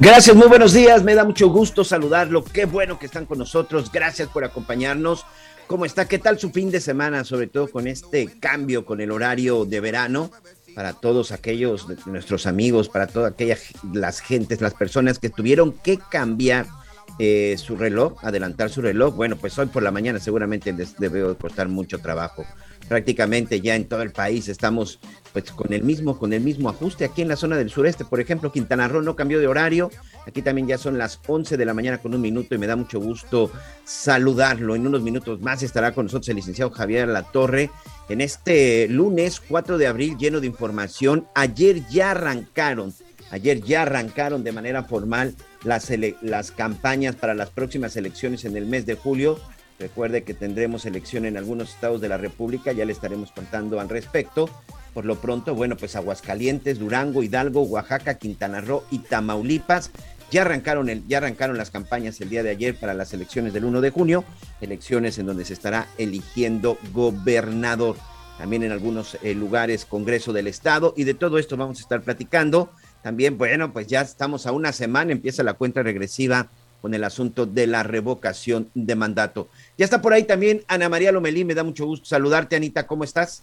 Gracias, muy buenos días. Me da mucho gusto saludarlo. Qué bueno que están con nosotros. Gracias por acompañarnos. ¿Cómo está? ¿Qué tal su fin de semana? Sobre todo con este cambio con el horario de verano para todos aquellos nuestros amigos, para todas aquellas las gentes, las personas que tuvieron que cambiar eh, su reloj, adelantar su reloj. Bueno, pues hoy por la mañana seguramente les debe costar mucho trabajo. Prácticamente ya en todo el país estamos pues con el mismo con el mismo ajuste aquí en la zona del sureste, por ejemplo, Quintana Roo no cambió de horario. Aquí también ya son las 11 de la mañana con un minuto y me da mucho gusto saludarlo. En unos minutos más estará con nosotros el licenciado Javier La Torre en este lunes 4 de abril lleno de información. Ayer ya arrancaron, ayer ya arrancaron de manera formal las, las campañas para las próximas elecciones en el mes de julio. Recuerde que tendremos elección en algunos estados de la República, ya le estaremos contando al respecto. Por lo pronto, bueno, pues Aguascalientes, Durango, Hidalgo, Oaxaca, Quintana Roo y Tamaulipas ya arrancaron, el, ya arrancaron las campañas el día de ayer para las elecciones del 1 de junio, elecciones en donde se estará eligiendo gobernador. También en algunos eh, lugares, Congreso del Estado, y de todo esto vamos a estar platicando. También, bueno, pues ya estamos a una semana, empieza la cuenta regresiva con el asunto de la revocación de mandato. Ya está por ahí también Ana María Lomelí, me da mucho gusto saludarte, Anita, ¿cómo estás?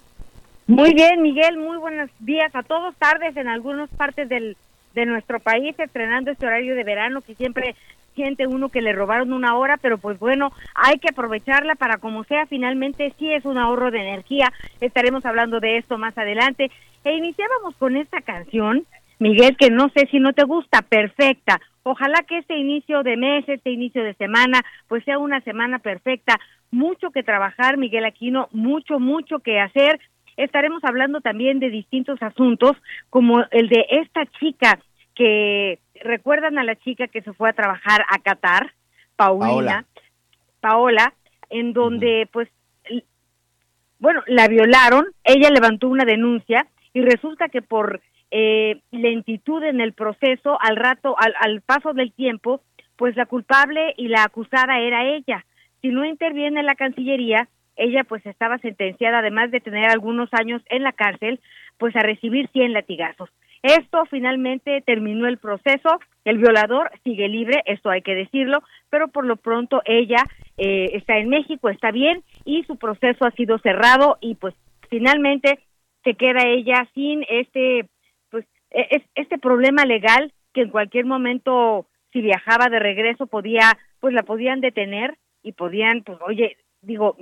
Muy bien, Miguel, muy buenos días a todos, tardes en algunas partes del, de nuestro país, estrenando este horario de verano que siempre siente uno que le robaron una hora, pero pues bueno, hay que aprovecharla para como sea, finalmente sí es un ahorro de energía, estaremos hablando de esto más adelante. E iniciábamos con esta canción, Miguel, que no sé si no te gusta, perfecta. Ojalá que este inicio de mes, este inicio de semana, pues sea una semana perfecta. Mucho que trabajar, Miguel Aquino, mucho, mucho que hacer. Estaremos hablando también de distintos asuntos, como el de esta chica que recuerdan a la chica que se fue a trabajar a Qatar, Paulina, Paola, en donde pues bueno, la violaron, ella levantó una denuncia y resulta que por eh, lentitud en el proceso, al rato, al, al paso del tiempo, pues la culpable y la acusada era ella. Si no interviene la Cancillería, ella pues estaba sentenciada, además de tener algunos años en la cárcel, pues a recibir 100 latigazos. Esto finalmente terminó el proceso, el violador sigue libre, esto hay que decirlo, pero por lo pronto ella eh, está en México, está bien y su proceso ha sido cerrado y pues finalmente se queda ella sin este es- este problema legal que en cualquier momento si viajaba de regreso podía pues la podían detener y podían pues oye digo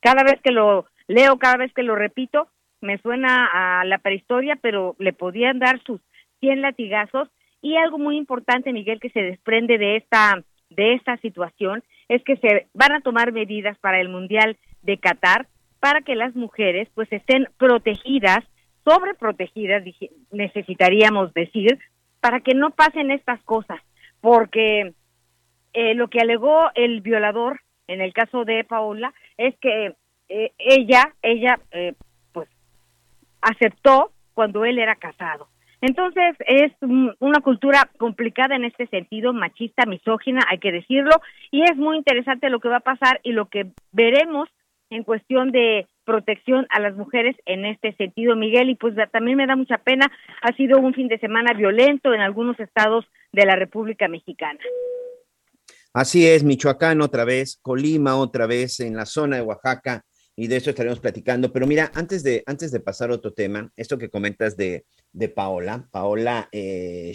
cada vez que lo leo cada vez que lo repito me suena a la prehistoria pero le podían dar sus 100 latigazos. Y algo muy importante Miguel que se desprende de esta de esta situación es que se van a tomar medidas para el mundial de Qatar para que las mujeres pues estén protegidas sobreprotegidas necesitaríamos decir para que no pasen estas cosas. Porque eh, lo que alegó el violador en el caso de Paola es que eh, ella ella eh, pues aceptó cuando él era casado. Entonces es un- una cultura complicada en este sentido, machista, misógina, hay que decirlo, y es muy interesante lo que va a pasar y lo que veremos en cuestión de protección a las mujeres en este sentido, Miguel, y pues también me da mucha pena, ha sido un fin de semana violento en algunos estados de la República Mexicana. Así es, Michoacán otra vez, Colima otra vez, en la zona de Oaxaca, y de eso estaremos platicando. Pero mira, antes de, antes de pasar a otro tema, esto que comentas de, de Paola, Paola eh,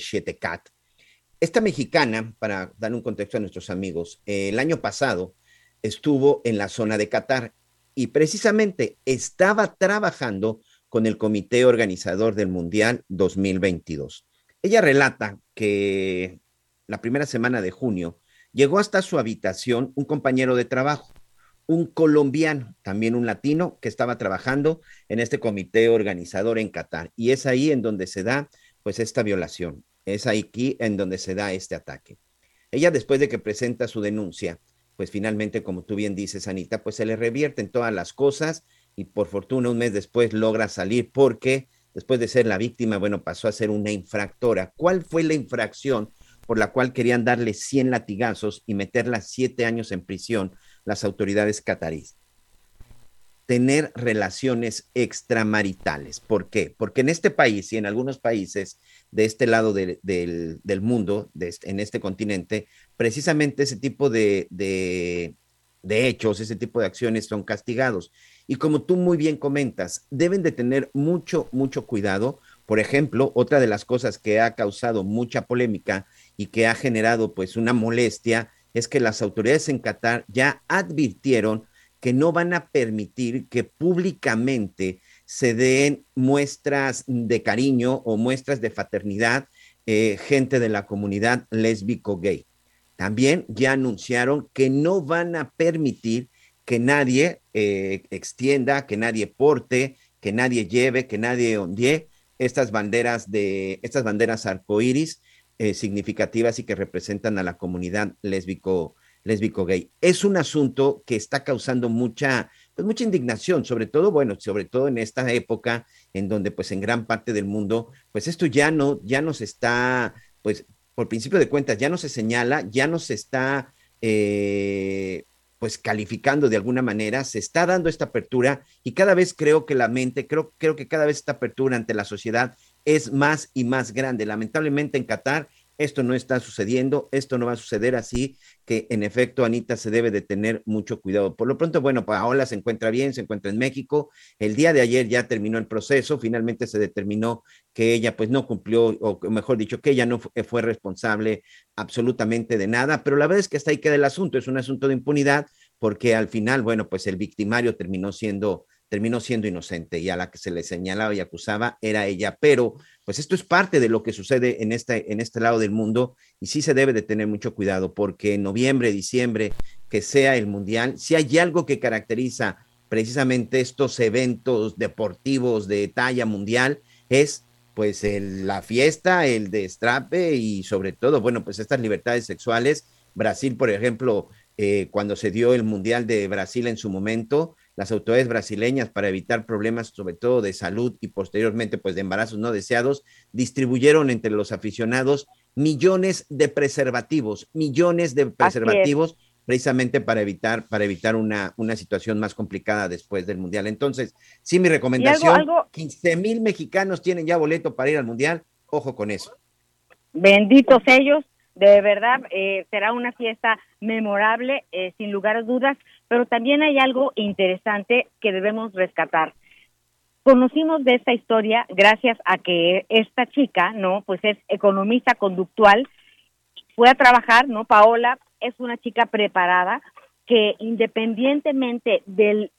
esta mexicana, para dar un contexto a nuestros amigos, eh, el año pasado estuvo en la zona de Qatar y precisamente estaba trabajando con el comité organizador del Mundial 2022. Ella relata que la primera semana de junio llegó hasta su habitación un compañero de trabajo, un colombiano, también un latino, que estaba trabajando en este comité organizador en Qatar. Y es ahí en donde se da pues esta violación. Es aquí en donde se da este ataque. Ella después de que presenta su denuncia, pues finalmente, como tú bien dices, Anita, pues se le revierten todas las cosas y por fortuna un mes después logra salir porque después de ser la víctima, bueno, pasó a ser una infractora. ¿Cuál fue la infracción por la cual querían darle 100 latigazos y meterla siete años en prisión las autoridades cataríes? Tener relaciones extramaritales. ¿Por qué? Porque en este país y en algunos países de este lado del, mundo, este, en este continente, precisamente ese tipo de, de, hechos, ese tipo de acciones son castigados. Y como tú muy bien comentas, deben de tener mucho, mucho cuidado. Por ejemplo, otra de las cosas que ha causado mucha polémica y que ha generado pues una molestia es que las autoridades en Qatar ya advirtieron que no van a permitir que públicamente se den muestras de cariño o muestras de fraternidad eh, gente de la comunidad lésbico-gay. También ya anunciaron que no van a permitir que nadie eh, extienda, que nadie porte, que nadie lleve, que nadie ondie estas banderas de estas banderas arcoíris eh, significativas y que representan a la comunidad lésbico lésbico gay. Es un asunto que está causando mucha, pues mucha indignación, sobre todo, bueno, sobre todo en esta época en donde pues en gran parte del mundo, pues esto ya no, ya nos está, pues por principio de cuentas, ya no se señala, ya no se está, eh, pues calificando de alguna manera, se está dando esta apertura y cada vez creo que la mente, creo, creo que cada vez esta apertura ante la sociedad es más y más grande. Lamentablemente en Qatar esto no está sucediendo, esto no va a suceder así, que en efecto, Anita, se debe de tener mucho cuidado. Por lo pronto, bueno, Paola se encuentra bien, se encuentra en México. El día de ayer ya terminó el proceso, finalmente se determinó que ella pues no cumplió, o mejor dicho, que ella no fue, fue responsable absolutamente de nada, pero la verdad es que hasta ahí queda el asunto, es un asunto de impunidad, porque al final, bueno, pues el victimario terminó siendo terminó siendo inocente y a la que se le señalaba y acusaba era ella. Pero pues esto es parte de lo que sucede en este, en este lado del mundo y sí se debe de tener mucho cuidado porque en noviembre, diciembre, que sea el Mundial, si hay algo que caracteriza precisamente estos eventos deportivos de talla mundial, es pues la fiesta, el destrape y sobre todo, bueno, pues estas libertades sexuales. Brasil, por ejemplo, eh, cuando se dio el Mundial de Brasil en su momento, las autoridades brasileñas para evitar problemas sobre todo de salud y posteriormente pues de embarazos no deseados, distribuyeron entre los aficionados millones de preservativos, millones de preservativos precisamente para evitar para evitar una, una situación más complicada después del mundial. Entonces, sí mi recomendación, 15 mil mexicanos tienen ya boleto para ir al mundial, ojo con eso. Benditos ellos, de verdad eh, será una fiesta memorable, eh, sin lugar a dudas. Pero también hay algo interesante que debemos rescatar. Conocimos de esta historia gracias a que esta chica, ¿no? Pues es economista conductual, fue a trabajar, ¿no? Paola es una chica preparada que independientemente del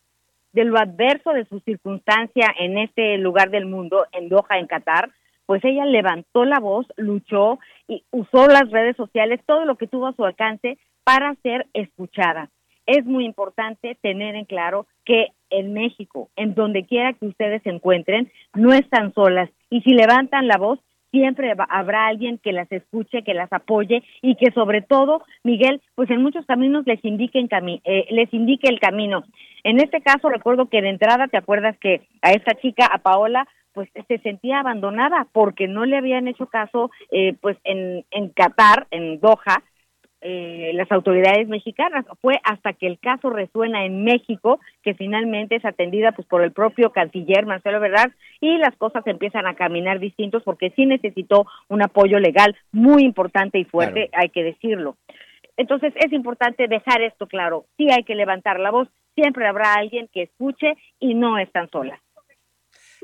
de lo adverso de su circunstancia en este lugar del mundo, en Doha, en Qatar, pues ella levantó la voz, luchó y usó las redes sociales, todo lo que tuvo a su alcance para ser escuchada es muy importante tener en claro que en México, en donde quiera que ustedes se encuentren, no están solas. Y si levantan la voz, siempre habrá alguien que las escuche, que las apoye y que sobre todo, Miguel, pues en muchos caminos les indique, eh, les indique el camino. En este caso, recuerdo que de entrada, ¿te acuerdas que a esta chica, a Paola, pues se sentía abandonada porque no le habían hecho caso, eh, pues en, en Qatar, en Doha, eh, las autoridades mexicanas. Fue hasta que el caso resuena en México que finalmente es atendida pues por el propio canciller Marcelo Verdad y las cosas empiezan a caminar distintos porque sí necesitó un apoyo legal muy importante y fuerte, hay que decirlo. Entonces es importante dejar esto claro. Sí hay que levantar la voz, siempre habrá alguien que escuche y no están solas.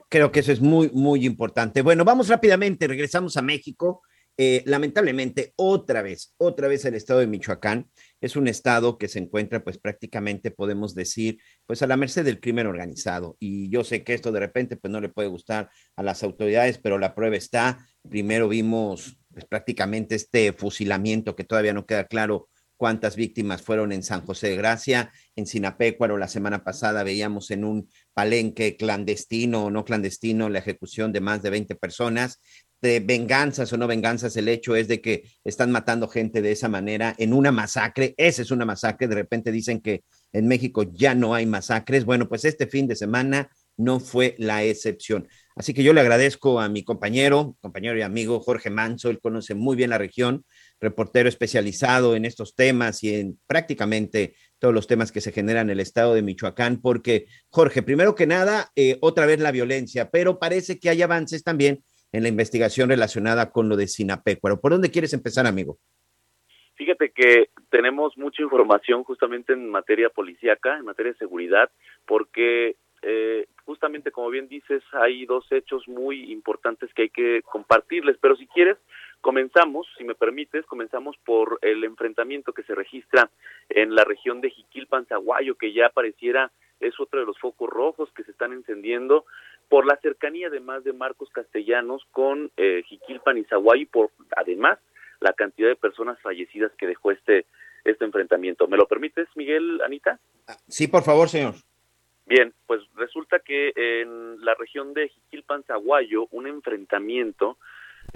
Creo que eso es muy, muy importante. Bueno, vamos rápidamente, regresamos a México. Eh, lamentablemente, otra vez, otra vez el estado de Michoacán es un estado que se encuentra, pues prácticamente podemos decir, pues a la merced del crimen organizado. Y yo sé que esto de repente, pues no le puede gustar a las autoridades, pero la prueba está. Primero vimos, pues prácticamente este fusilamiento que todavía no queda claro cuántas víctimas fueron en San José de Gracia, en Sinapecuaro la semana pasada veíamos en un palenque clandestino o no clandestino la ejecución de más de 20 personas. De venganzas o no venganzas, el hecho es de que están matando gente de esa manera en una masacre. Esa es una masacre. De repente dicen que en México ya no hay masacres. Bueno, pues este fin de semana no fue la excepción. Así que yo le agradezco a mi compañero, compañero y amigo Jorge Manso, él conoce muy bien la región, reportero especializado en estos temas y en prácticamente todos los temas que se generan en el estado de Michoacán, porque Jorge, primero que nada, eh, otra vez la violencia, pero parece que hay avances también en la investigación relacionada con lo de Sinapecuaro. ¿Por dónde quieres empezar, amigo? Fíjate que tenemos mucha información justamente en materia policíaca, en materia de seguridad, porque eh, justamente como bien dices, hay dos hechos muy importantes que hay que compartirles, pero si quieres, comenzamos, si me permites, comenzamos por el enfrentamiento que se registra en la región de Jiquilpan, Zaguayo, que ya pareciera es otro de los focos rojos que se están encendiendo por la cercanía además de Marcos Castellanos con eh, Jiquilpan y Zaguayo y por además la cantidad de personas fallecidas que dejó este este enfrentamiento. ¿Me lo permites, Miguel, Anita? Sí, por favor, señor. Bien, pues resulta que en la región de Jiquilpan, Zaguayo, un enfrentamiento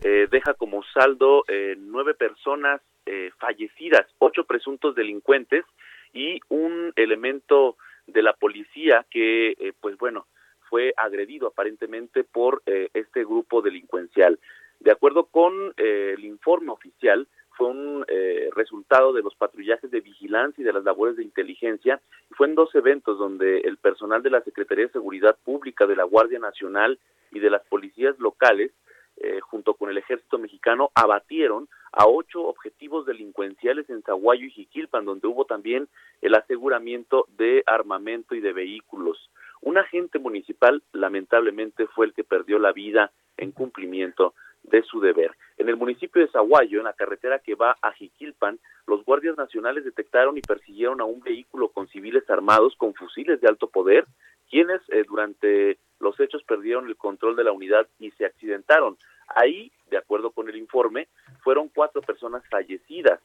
eh, deja como saldo eh, nueve personas eh, fallecidas, ocho presuntos delincuentes y un elemento de la policía que, eh, pues bueno, fue agredido aparentemente por eh, este grupo delincuencial. De acuerdo con eh, el informe oficial, fue un eh, resultado de los patrullajes de vigilancia y de las labores de inteligencia. Fue en dos eventos donde el personal de la Secretaría de Seguridad Pública, de la Guardia Nacional y de las policías locales, eh, junto con el ejército mexicano, abatieron a ocho objetivos delincuenciales en Zaguayo y Jiquilpan, donde hubo también el aseguramiento de armamento y de vehículos. Un agente municipal, lamentablemente, fue el que perdió la vida en cumplimiento de su deber. En el municipio de Zaguayo, en la carretera que va a Jiquilpan, los guardias nacionales detectaron y persiguieron a un vehículo con civiles armados con fusiles de alto poder, quienes eh, durante los hechos perdieron el control de la unidad y se accidentaron. Ahí, de acuerdo con el informe, fueron cuatro personas fallecidas.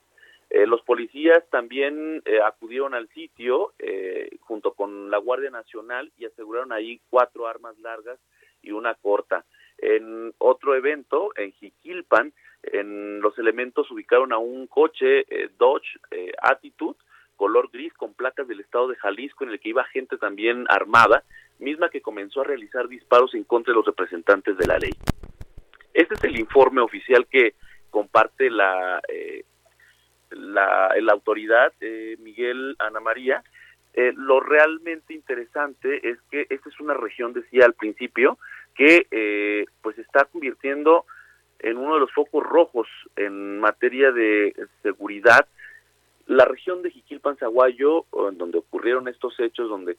Eh, los policías también eh, acudieron al sitio eh, junto con la Guardia Nacional y aseguraron ahí cuatro armas largas y una corta. En otro evento, en Jiquilpan, en los elementos ubicaron a un coche eh, Dodge eh, Attitude color gris con placas del estado de Jalisco en el que iba gente también armada, misma que comenzó a realizar disparos en contra de los representantes de la ley. Este es el informe oficial que comparte la la, la autoridad eh, Miguel Ana María. Eh, lo realmente interesante es que esta es una región, decía al principio, que eh, pues está convirtiendo en uno de los focos rojos en materia de seguridad. La región de Jiquilpan, Zaguayo, donde ocurrieron estos hechos, donde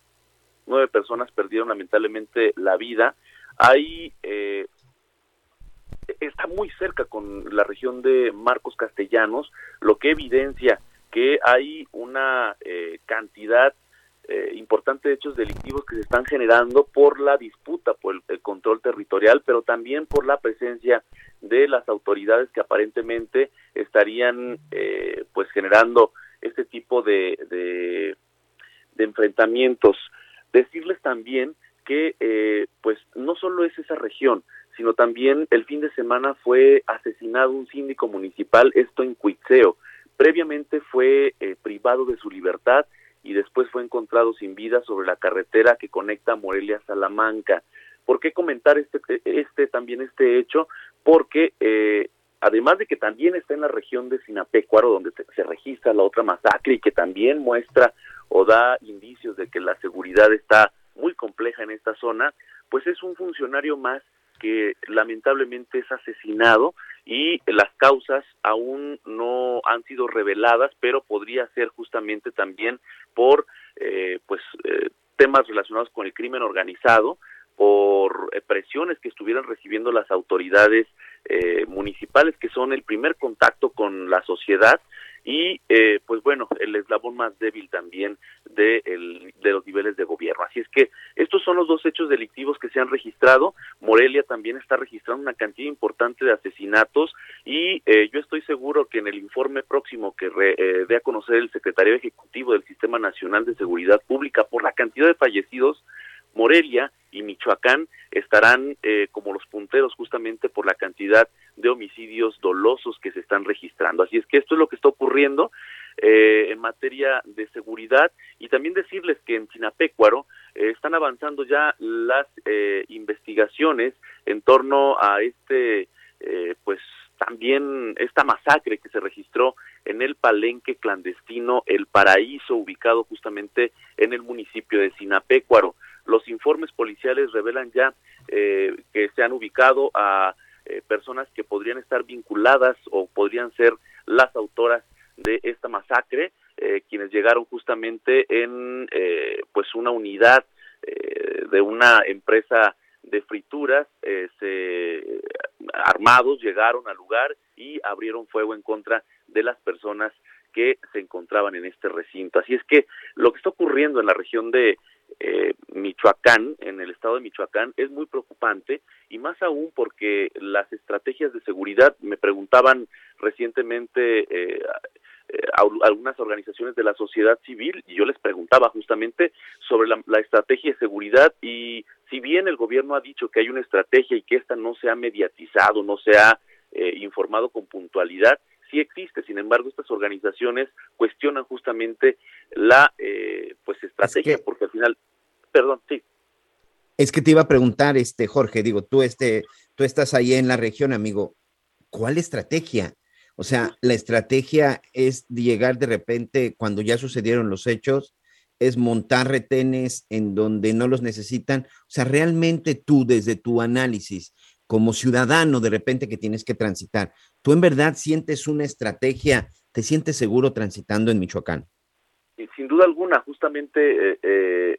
nueve personas perdieron lamentablemente la vida, hay eh, está muy cerca con la región de Marcos Castellanos, lo que evidencia que hay una eh, cantidad eh, importante de hechos delictivos que se están generando por la disputa por el, control territorial, pero también por la presencia de las autoridades que aparentemente estarían eh, pues generando este tipo de, de, de enfrentamientos. Decirles también que eh, pues no solo es esa región, sino también el fin de semana fue asesinado un síndico municipal, esto en Cuitzeo. Previamente fue eh, privado de su libertad y después fue encontrado sin vida sobre la carretera que conecta Morelia a Salamanca. ¿Por qué comentar este, este también este hecho? Porque eh, además de que también está en la región de Sinapecuaro, donde se, se registra la otra masacre y que también muestra o da indicios de que la seguridad está muy compleja en esta zona, pues es un funcionario más que lamentablemente es asesinado y las causas aún no han sido reveladas, pero podría ser justamente también por eh, pues eh, temas relacionados con el crimen organizado, por eh, presiones que estuvieran recibiendo las autoridades municipales, que son el primer contacto con la sociedad y eh, pues bueno, el eslabón más débil también de, el, de los niveles de gobierno. Así es que estos son los dos hechos delictivos que se han registrado. Morelia también está registrando una cantidad importante de asesinatos y eh, yo estoy seguro que en el informe próximo que eh, dé a conocer el secretario ejecutivo del Sistema Nacional de Seguridad Pública por la cantidad de fallecidos, Morelia y Michoacán estarán eh, como los punteros justamente por la cantidad de homicidios dolosos que se están registrando. Así es que esto es lo que está ocurriendo eh, en materia de seguridad y también decirles que en Sinapecuaro eh, están avanzando ya las investigaciones en torno a este, pues también esta masacre que se registró en el palenque clandestino El Paraíso, ubicado justamente en el municipio de Sinapecuaro. Los informes policiales revelan ya eh, que se han ubicado a eh, personas que podrían estar vinculadas o podrían ser las autoras de esta masacre, eh, quienes llegaron justamente en pues una unidad de una empresa de frituras, armados llegaron al lugar y abrieron fuego en contra de las personas que se encontraban en este recinto. Así es que lo que está ocurriendo en la región de eh, Michoacán, en el estado de Michoacán, es muy preocupante y más aún porque las estrategias de seguridad, me preguntaban recientemente eh, eh, algunas organizaciones de la sociedad civil y yo les preguntaba justamente sobre la, estrategia de seguridad y si bien el gobierno ha dicho que hay una estrategia y que esta no se ha mediatizado, no se ha informado con puntualidad, sí existe. Sin embargo, estas organizaciones cuestionan justamente la eh, pues estrategia, porque al final, perdón, sí. Es que te iba a preguntar, este Jorge, digo, tú este, tú estás ahí en la región, amigo. ¿Cuál estrategia? O sea, la estrategia es llegar de repente cuando ya sucedieron los hechos, es montar retenes en donde no los necesitan. O sea, realmente tú desde tu análisis, como ciudadano de repente que tienes que transitar, ¿tú en verdad sientes una estrategia? ¿Te sientes seguro transitando en Michoacán? Sin duda alguna, justamente eh, eh,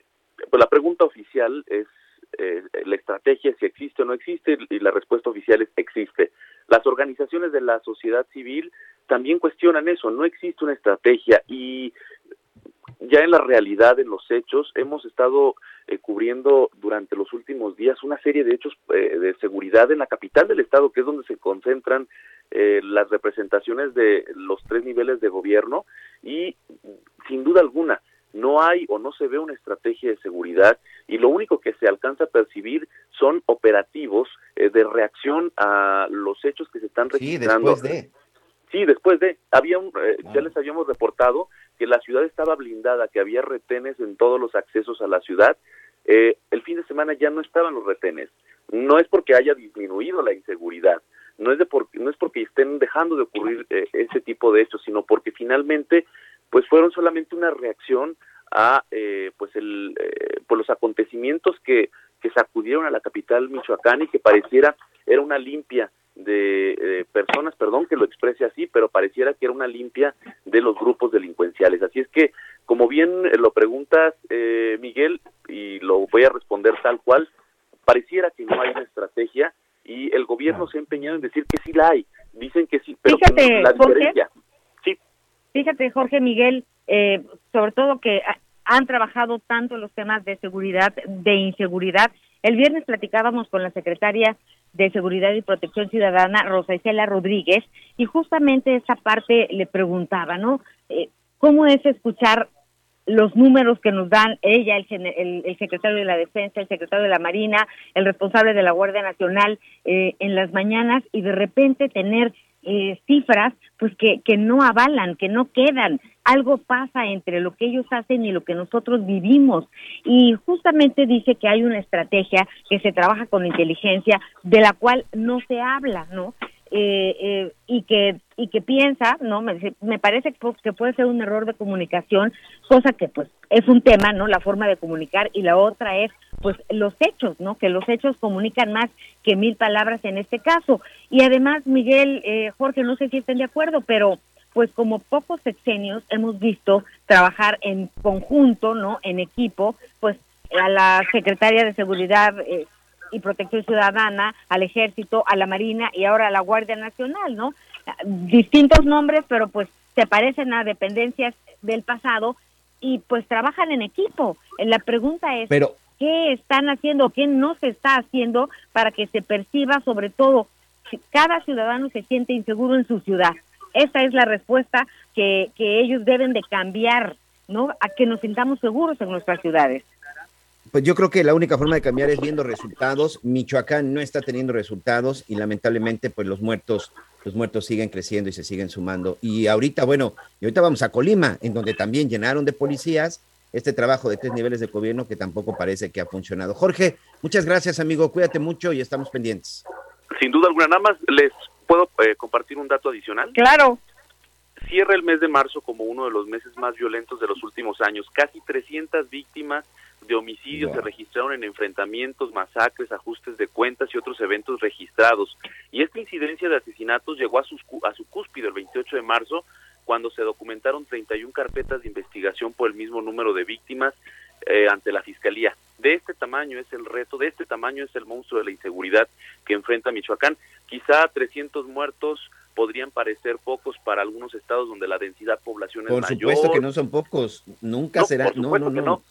pues la pregunta oficial es eh, la estrategia si existe o no existe y la respuesta oficial es existe. Las organizaciones de la sociedad civil también cuestionan eso, no existe una estrategia y ya en la realidad, en los hechos, hemos estado eh, cubriendo durante los últimos días una serie de hechos eh, de seguridad en la capital del estado, que es donde se concentran eh, las representaciones de los tres niveles de gobierno y sin duda alguna no hay o no se ve una estrategia de seguridad y lo único que se alcanza a percibir son operativos de reacción a los hechos que se están registrando. Sí, después de. Sí, después de. Había un, ya les habíamos reportado que la ciudad estaba blindada, que había retenes en todos los accesos a la ciudad. Eh, el fin de semana ya no estaban los retenes. No es porque haya disminuido la inseguridad, no es, de por, no es porque estén dejando de ocurrir eh, ese tipo de hechos, sino porque finalmente pues fueron solamente una reacción a eh, pues el por los acontecimientos que, que sacudieron a la capital michoacán y que pareciera era una limpia de personas, perdón que lo exprese así, pero pareciera que era una limpia de los grupos delincuenciales. Así es que, como bien eh, lo preguntas, eh, Miguel, y lo voy a responder tal cual, pareciera que no hay una estrategia y el gobierno se ha empeñado en decir que sí la hay. Dicen que sí, pero Fíjate, la Jorge, Sí. Fíjate, Jorge Miguel, eh, sobre todo que han trabajado tanto los temas de seguridad, de inseguridad. El viernes platicábamos con la secretaria de Seguridad y Protección Ciudadana, Rosa Isela Rodríguez, y justamente esa parte le preguntaba, ¿no? Eh, ¿Cómo es escuchar los números que nos dan ella, el, secretario de la Defensa, el secretario de la Marina, el responsable de la Guardia Nacional eh, en las mañanas y de repente tener eh, cifras pues que, que no avalan, que no quedan. Algo pasa entre lo que ellos hacen y lo que nosotros vivimos. Y justamente dice que hay una estrategia que se trabaja con inteligencia de la cual no se habla, ¿no? Eh, eh, y que y que piensa, no, me, me parece que puede ser un error de comunicación, cosa que pues es un tema, ¿no? La forma de comunicar y la otra es pues los hechos, ¿no? Que los hechos comunican más que mil palabras en este caso. Y además, Miguel, eh, Jorge, no sé si estén de acuerdo, pero pues como pocos sexenios hemos visto trabajar en conjunto, ¿no? En equipo, pues a la secretaria de Seguridad eh, y Protección Ciudadana, al Ejército, a la Marina y ahora a la Guardia Nacional, ¿no? Distintos nombres, pero pues se parecen a dependencias del pasado y pues trabajan en equipo. La pregunta es, Pero ¿qué están haciendo, qué no se está haciendo para que se perciba sobre todo si cada ciudadano se siente inseguro en su ciudad? Esa es la respuesta que, que ellos deben de cambiar, ¿no? A que nos sintamos seguros en nuestras ciudades. Pues yo creo que la única forma de cambiar es viendo resultados. Michoacán no está teniendo resultados y lamentablemente pues los muertos los muertos siguen creciendo y se siguen sumando. Y ahorita, bueno, y ahorita vamos a Colima, en donde también llenaron de policías este trabajo de tres niveles de gobierno que tampoco parece que ha funcionado. Jorge, muchas gracias, amigo. Cuídate mucho y estamos pendientes. Sin duda alguna, nada más les puedo eh, compartir un dato adicional. Claro. Cierra el mes de marzo como uno de los meses más violentos de los últimos años. Casi 300 víctimas de homicidios se registraron en enfrentamientos, masacres, ajustes de cuentas y otros eventos registrados. Y esta incidencia de asesinatos llegó a, sus, a su cúspide el 28 de marzo, cuando se documentaron 31 carpetas de investigación por el mismo número de víctimas eh, ante la Fiscalía. De este tamaño es el reto, de este tamaño es el monstruo de la inseguridad que enfrenta Michoacán. Quizá 300 muertos podrían parecer pocos para algunos estados donde la densidad poblacional Por es mayor. supuesto que no son pocos, nunca No, será, por no. no.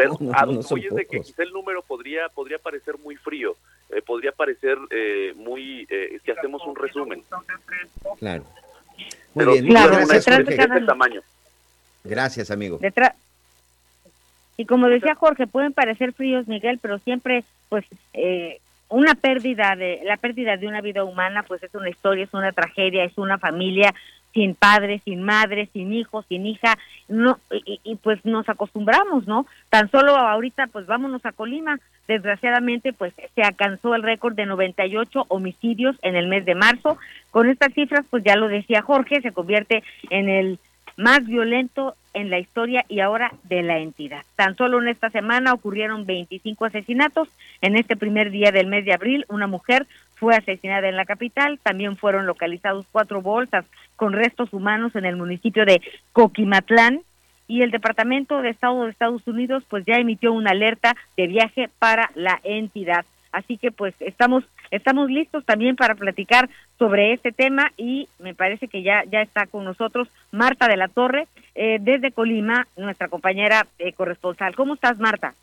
Pero No, a no son de que quizá el número podría podría parecer muy frío, eh, podría parecer eh, muy eh, si hacemos un resumen. Claro. Muy Pero bien, sí Claro, una de cada- tamaño. Gracias, amigo. Detrás. Y como decía Jorge, pueden parecer fríos, Miguel, pero siempre, pues, eh, una pérdida de, la pérdida de una vida humana, pues es una historia, es una tragedia, es una familia sin padre, sin madre, sin hijo, sin hija, no, y, y, pues nos acostumbramos, ¿no? Tan solo ahorita, pues vámonos a Colima. Desgraciadamente, pues se alcanzó el récord de 98 homicidios en el mes de marzo. Con estas cifras, pues ya lo decía Jorge, se convierte en el más violento en la historia y ahora de la entidad. Tan solo en esta semana ocurrieron 25 asesinatos. En este primer día del mes de abril, una mujer fue asesinada en la capital. También fueron localizados cuatro bolsas con restos humanos en el municipio de Coquimatlán. Y el Departamento de Estado de Estados Unidos pues ya emitió una alerta de viaje para la entidad. Así que pues estamos estamos listos también para platicar sobre este tema y me parece que ya ya está con nosotros Marta de la Torre eh, desde Colima, nuestra compañera eh, corresponsal. ¿Cómo estás, Marta?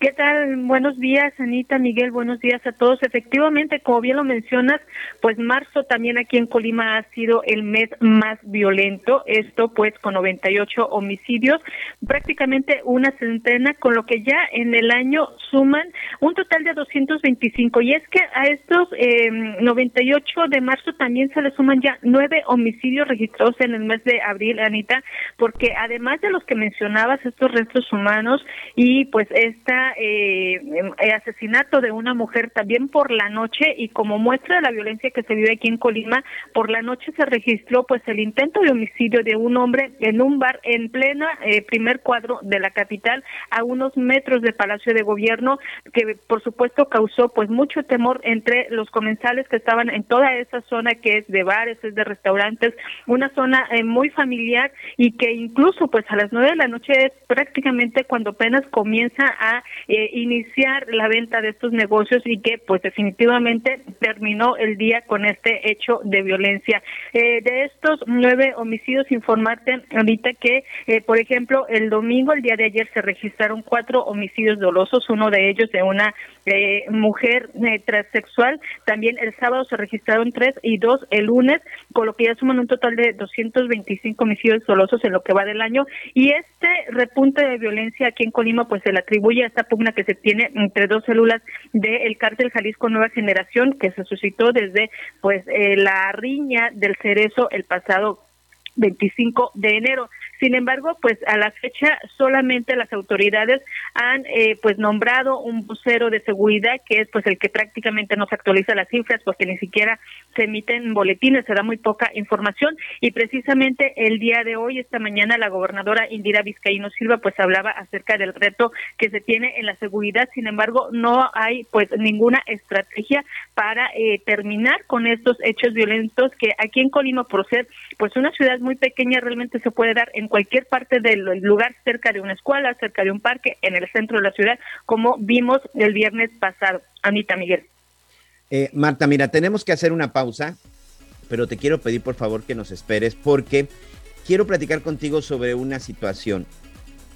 ¿Qué tal? Buenos días, Anita, Miguel, buenos días a todos. Efectivamente, como bien lo mencionas, pues marzo también aquí en Colima ha sido el mes más violento, esto pues con 98 homicidios, prácticamente una centena, con lo que ya en el año suman un total de 225. Y es que a estos eh, 98 de marzo también se le suman ya nueve homicidios registrados en el mes de abril, Anita, porque además de los que mencionabas, estos restos humanos y pues esta eh, eh, asesinato de una mujer también por la noche y como muestra de la violencia que se vive aquí en Colima, por la noche se registró pues el intento de homicidio de un hombre en un bar en plena eh, primer cuadro de la capital a unos metros del Palacio de Gobierno que por supuesto causó pues mucho temor entre los comensales que estaban en toda esa zona que es de bares, es de restaurantes, una zona eh, muy familiar y que incluso pues a las nueve de la noche es prácticamente cuando apenas comienza a eh, iniciar la venta de estos negocios y que pues definitivamente terminó el día con este hecho de violencia. Eh, de estos nueve homicidios, informarte ahorita que, eh, por ejemplo, el domingo, el día de ayer, se registraron cuatro homicidios dolosos, uno de ellos de una eh, mujer eh, transexual. También el sábado se registraron tres y dos el lunes, con lo que ya suman un total de 225 homicidios dolosos en lo que va del año. Y este repunte de violencia aquí en Colima, pues se le atribuye a esta pugna que se tiene entre dos células del cártel Jalisco Nueva Generación, que se suscitó desde pues eh, la riña del cerezo el pasado 25 de enero. Sin embargo, pues a la fecha solamente las autoridades han eh, pues nombrado un vocero de seguridad que es pues el que prácticamente nos actualiza las cifras porque ni siquiera se emiten boletines, se da muy poca información. Y precisamente el día de hoy, esta mañana, la gobernadora Indira Vizcaíno Silva pues hablaba acerca del reto que se tiene en la seguridad, sin embargo no hay pues ninguna estrategia para eh, terminar con estos hechos violentos que aquí en Colima por ser pues una ciudad muy pequeña realmente se puede dar en cualquier parte del lugar cerca de una escuela, cerca de un parque, en el centro de la ciudad, como vimos el viernes pasado. Anita Miguel. Eh, Marta, mira, tenemos que hacer una pausa, pero te quiero pedir por favor que nos esperes porque quiero platicar contigo sobre una situación.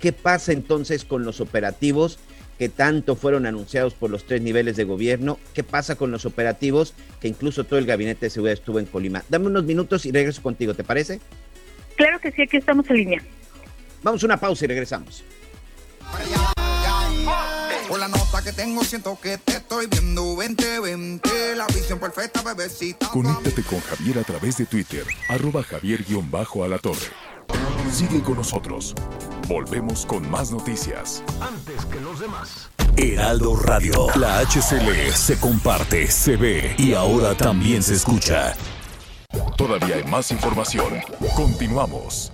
¿Qué pasa entonces con los operativos que tanto fueron anunciados por los tres niveles de gobierno? ¿Qué pasa con los operativos que incluso todo el gabinete de seguridad estuvo en Colima? Dame unos minutos y regreso contigo, ¿te parece? Claro que sí, aquí estamos en línea. Vamos a una pausa y regresamos. Por la nota que tengo siento que te estoy viendo 2020 La visión perfecta, bebecita Conéctate con Javier a través de Twitter, arroba javier-alatorre. Sigue con nosotros. Volvemos con más noticias. Antes que los demás. Heraldo Radio. La HCL se comparte, se ve y ahora también se escucha. Todavía hay más información. Continuamos.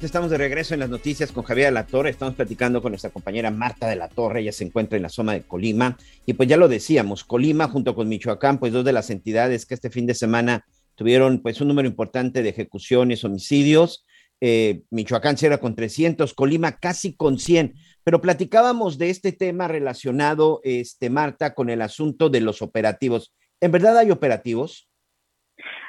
Estamos de regreso en las noticias con Javier de la Torre. Estamos platicando con nuestra compañera Marta de la Torre. Ella se encuentra en la zona de Colima. Y pues ya lo decíamos, Colima junto con Michoacán, pues dos de las entidades que este fin de semana tuvieron pues un número importante de ejecuciones, homicidios. Eh, Michoacán cierra con 300, Colima casi con 100. Pero platicábamos de este tema relacionado, este, Marta, con el asunto de los operativos. ¿En verdad hay operativos?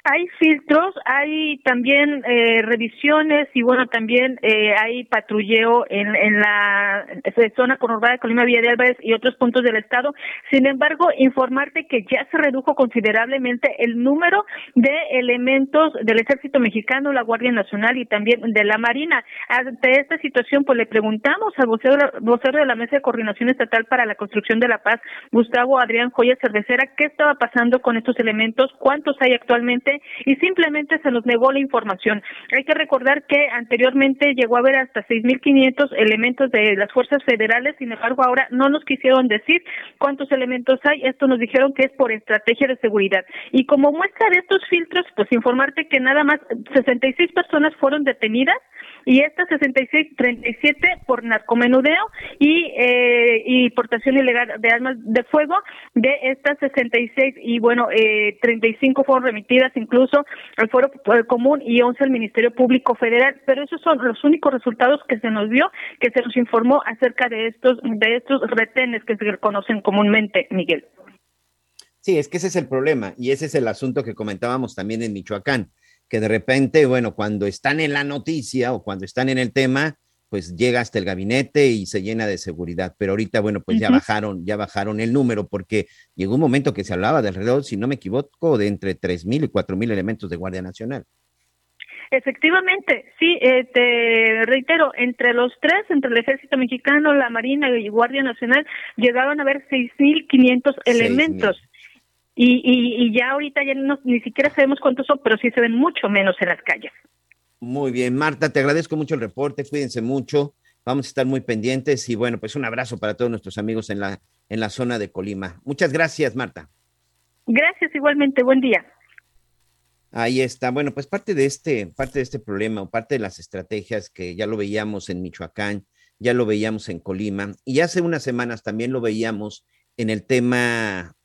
Hay filtros, hay también eh, revisiones y bueno, también eh, hay patrulleo en, en la zona conurbada de Colima, Villa de Álvarez y otros puntos del estado. Sin embargo, informarte que ya se redujo considerablemente el número de elementos del Ejército Mexicano, la Guardia Nacional y también de la Marina. Ante esta situación, pues le preguntamos al vocero, vocero de la Mesa de Coordinación Estatal para la Construcción de la Paz, Gustavo Adrián Joya Cervecera, qué estaba pasando con estos elementos, cuántos hay actualmente y simplemente se nos negó la información. Hay que recordar que anteriormente llegó a haber hasta 6.500 elementos de las fuerzas federales, sin embargo ahora no nos quisieron decir cuántos elementos hay, esto nos dijeron que es por estrategia de seguridad. Y como muestra de estos filtros, pues informarte que nada más 66 personas fueron detenidas y estas 66, 37 por narcomenudeo y, eh, y portación ilegal de armas de fuego. De estas 66 y bueno, eh, 35 fueron remitidas incluso al Foro Común y 11 al Ministerio Público Federal, pero esos son los únicos resultados que se nos dio, que se nos informó acerca de estos de estos retenes que se conocen comúnmente, Miguel. Sí, es que ese es el problema y ese es el asunto que comentábamos también en Michoacán, que de repente, bueno, cuando están en la noticia o cuando están en el tema, pues llega hasta el gabinete y se llena de seguridad. Pero ahorita, bueno, pues ya bajaron, ya bajaron el número porque llegó un momento que se hablaba de alrededor, si no me equivoco, de entre tres mil y cuatro mil elementos de Guardia Nacional. Efectivamente, sí, eh, te reitero, entre los tres, entre el Ejército Mexicano, la Marina y Guardia Nacional, llegaban a haber 6.500 elementos. Y, y, y ya ahorita ya no, ni siquiera sabemos cuántos son, pero sí se ven mucho menos en las calles. Muy bien, Marta, te agradezco mucho el reporte, cuídense mucho, vamos a estar muy pendientes y bueno, pues un abrazo para todos nuestros amigos en la, en la zona de Colima. Muchas gracias, Marta. Gracias igualmente, buen día. Ahí está. Bueno, pues parte de este, parte de este problema o parte de las estrategias que ya lo veíamos en Michoacán, ya lo veíamos en Colima y hace unas semanas también lo veíamos en el tema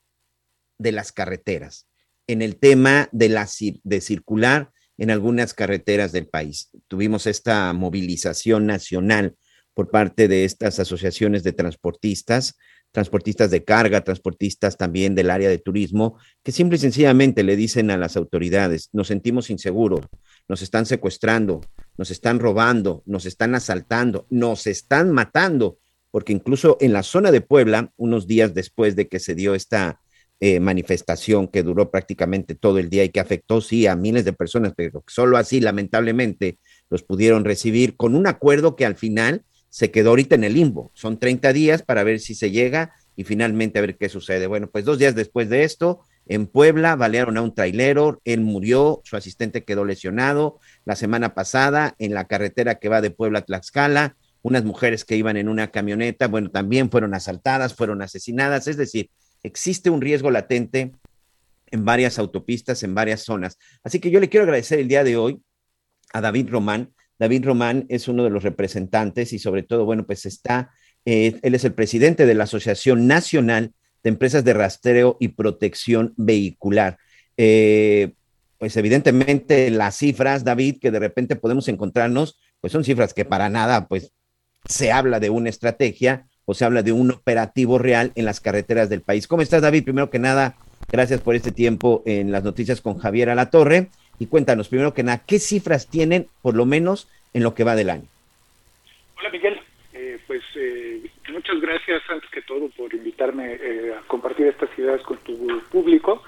de las carreteras, en el tema de la de circular en algunas carreteras del país. Tuvimos esta movilización nacional por parte de estas asociaciones de transportistas, transportistas de carga, transportistas también del área de turismo, que simple y sencillamente le dicen a las autoridades, nos sentimos inseguros, nos están secuestrando, nos están robando, nos están asaltando, nos están matando, porque incluso en la zona de Puebla, unos días después de que se dio esta eh, manifestación que duró prácticamente todo el día y que afectó, sí, a miles de personas, pero solo así, lamentablemente, los pudieron recibir con un acuerdo que al final se quedó ahorita en el limbo. Son 30 días para ver si se llega y finalmente a ver qué sucede. Bueno, pues dos días después de esto, en Puebla balearon a un trailero, él murió, su asistente quedó lesionado. La semana pasada, en la carretera que va de Puebla a Tlaxcala, unas mujeres que iban en una camioneta, bueno, también fueron asaltadas, fueron asesinadas, es decir, existe un riesgo latente en varias autopistas, en varias zonas. Así que yo le quiero agradecer el día de hoy a David Román. David Román es uno de los representantes y sobre todo, bueno, pues está, eh, él es el presidente de la Asociación Nacional de Empresas de Rastreo y Protección Vehicular. Eh, pues evidentemente las cifras, David, que de repente podemos encontrarnos, pues son cifras que para nada, pues se habla de una estrategia o se habla de un operativo real en las carreteras del país. ¿Cómo estás, David? Primero que nada, gracias por este tiempo en las noticias con Javier Alatorre. Y cuéntanos, primero que nada, ¿qué cifras tienen, por lo menos, en lo que va del año? Hola, Miguel. Eh, pues eh, muchas gracias, antes que todo, por invitarme eh, a compartir estas ideas con tu público.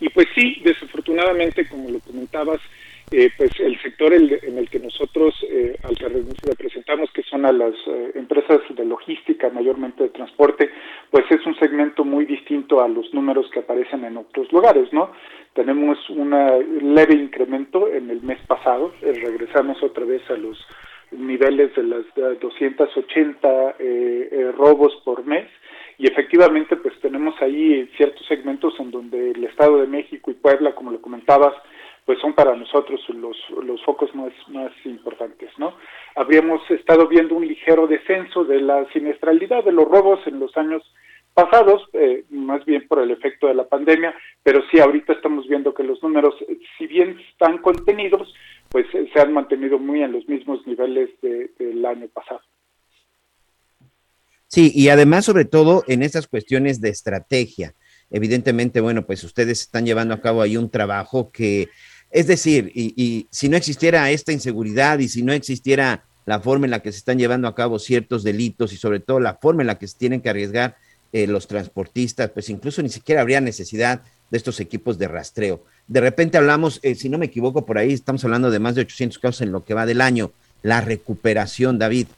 Y pues sí, desafortunadamente, como lo comentabas, eh, pues el sector en el que nosotros eh, al que representamos, que son a las eh, empresas de logística, mayormente de transporte, pues es un segmento muy distinto a los números que aparecen en otros lugares, ¿no? Tenemos un leve incremento en el mes pasado, regresamos otra vez a los niveles de las 280 robos por mes, y efectivamente pues tenemos ahí ciertos segmentos en donde el Estado de México y Puebla, como lo comentabas, pues son para nosotros los, los focos más, más importantes, ¿no? Habríamos estado viendo un ligero descenso de la siniestralidad de los robos en los años pasados, eh, más bien por el efecto de la pandemia, pero sí ahorita estamos viendo que los números, si bien están contenidos, pues eh, se han mantenido muy en los mismos niveles del año pasado. Sí, y además, sobre todo en estas cuestiones de estrategia. Evidentemente, bueno, pues ustedes están llevando a cabo ahí un trabajo que es decir, y, si no existiera esta inseguridad y si no existiera la forma en la que se están llevando a cabo ciertos delitos y sobre todo la forma en la que se tienen que arriesgar eh, los transportistas, pues incluso ni siquiera habría necesidad de estos equipos de rastreo. De repente hablamos, eh, si no me equivoco por ahí, estamos hablando de más de 800 casos en lo que va del año. La recuperación, David.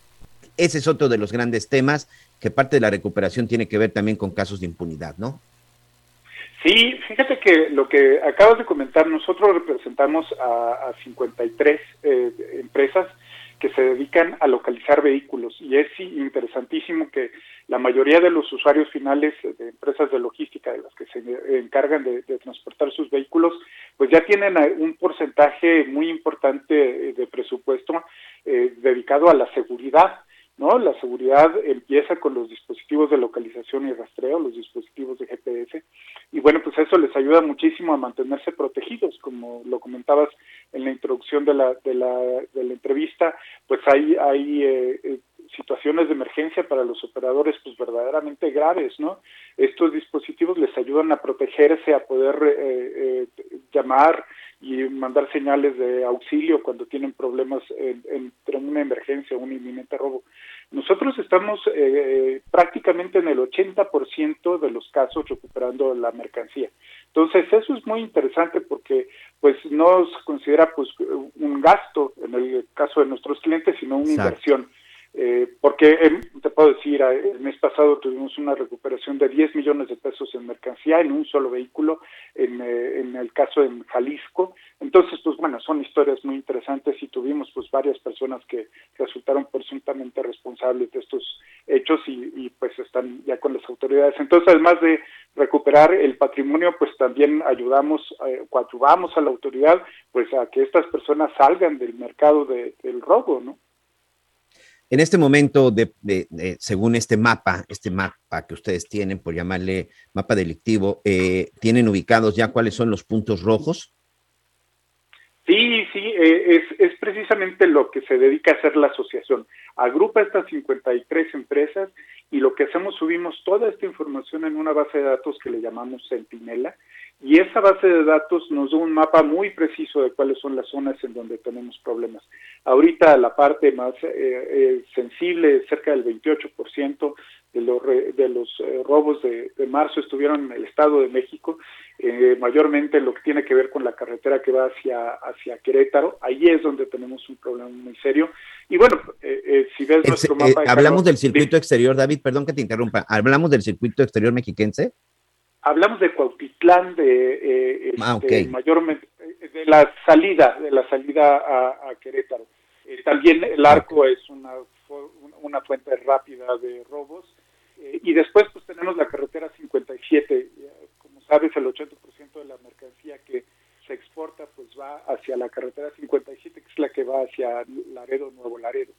Ese es otro de los grandes temas, que parte de la recuperación tiene que ver también con casos de impunidad, ¿no? Sí, fíjate que lo que acabas de comentar, nosotros representamos a, 53 eh, empresas que se dedican a localizar vehículos y es interesantísimo que la mayoría de los usuarios finales de empresas de logística, de las que se encargan de, transportar sus vehículos, pues ya tienen un porcentaje muy importante de presupuesto eh, dedicado a la seguridad ¿no? La seguridad empieza con los dispositivos de localización y rastreo, los dispositivos de GPS, eso les ayuda muchísimo a mantenerse protegidos, como lo comentabas en la introducción de la, de la, de la entrevista, pues hay, hay eh, eh, situaciones de emergencia para los operadores pues verdaderamente graves, ¿no? Estos dispositivos les ayudan a protegerse, a poder eh, llamar y mandar señales de auxilio cuando tienen problemas entre una emergencia o un inminente robo. Nosotros estamos eh, prácticamente en el 80% de los casos recuperando la mercancía. Entonces, eso es muy interesante porque pues no se considera pues un gasto en el caso de nuestros clientes, sino una inversión. Eh, porque te puedo decir, el mes pasado tuvimos una recuperación de 10 millones de pesos en mercancía en un solo vehículo, en, eh, en el caso en Jalisco. Entonces, pues bueno, son historias muy interesantes y tuvimos pues varias personas que resultaron presuntamente responsables de estos hechos y, y pues están ya con las autoridades. Entonces, además de recuperar el patrimonio, pues también ayudamos, eh, coadyuvamos a la autoridad, pues a que estas personas salgan del mercado de, del robo, ¿no? En este momento, de, según este mapa, este mapa que ustedes tienen, por llamarle mapa delictivo, eh, ¿tienen ubicados ya cuáles son los puntos rojos? Sí, sí, eh, es, es, precisamente lo que se dedica a hacer la asociación. Agrupa estas 53 empresas y lo que hacemos, subimos toda esta información en una base de datos que le llamamos Centinela y esa base de datos nos da un mapa muy preciso de cuáles son las zonas en donde tenemos problemas. Ahorita la parte más eh, eh, sensible, cerca del 28% de los, de los eh, robos de, marzo estuvieron en el Estado de México, mayormente lo que tiene que ver con la carretera que va hacia, hacia Querétaro. Ahí es donde tenemos un problema muy serio. Y bueno, eh, si ves nuestro eh, mapa... de hablamos del circuito exterior, David, perdón que te interrumpa. Hablamos del circuito exterior mexiquense. Hablamos de Cuautitlán, de eh, Ah, este, mayormente eh, de la salida, de la salida a, a Querétaro. Eh, también el arco es una una fuente rápida de robos. Eh, y después pues tenemos la carretera 57. Sabes, el 80% de la mercancía que se exporta pues va hacia la carretera 57, que es la que va hacia Laredo, Nuevo Laredo.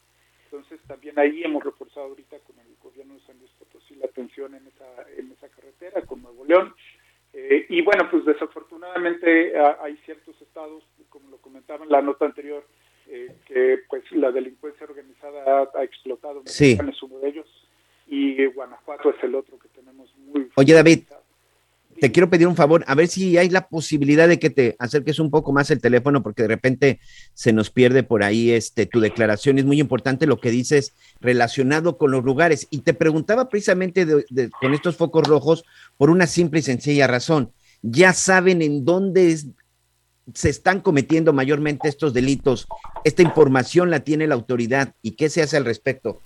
Entonces también ahí hemos reforzado ahorita con el gobierno de San Luis Potosí la atención en esa, en esa carretera, con Nuevo León. Eh, y bueno, pues desafortunadamente hay ciertos estados, como lo comentaba en la nota anterior, eh, que pues la delincuencia organizada ha, ha explotado. Sí. Es uno de ellos y Guanajuato es el otro que tenemos muy... Oye, David, te quiero pedir un favor, a ver si hay la posibilidad de que te acerques un poco más el teléfono, porque de repente se nos pierde por ahí este, tu declaración. Es muy importante lo que dices relacionado con los lugares. Y te preguntaba precisamente con estos focos rojos por una simple y sencilla razón. Ya saben en dónde se están cometiendo mayormente estos delitos. Esta información la tiene la autoridad. ¿Y qué se hace al respecto?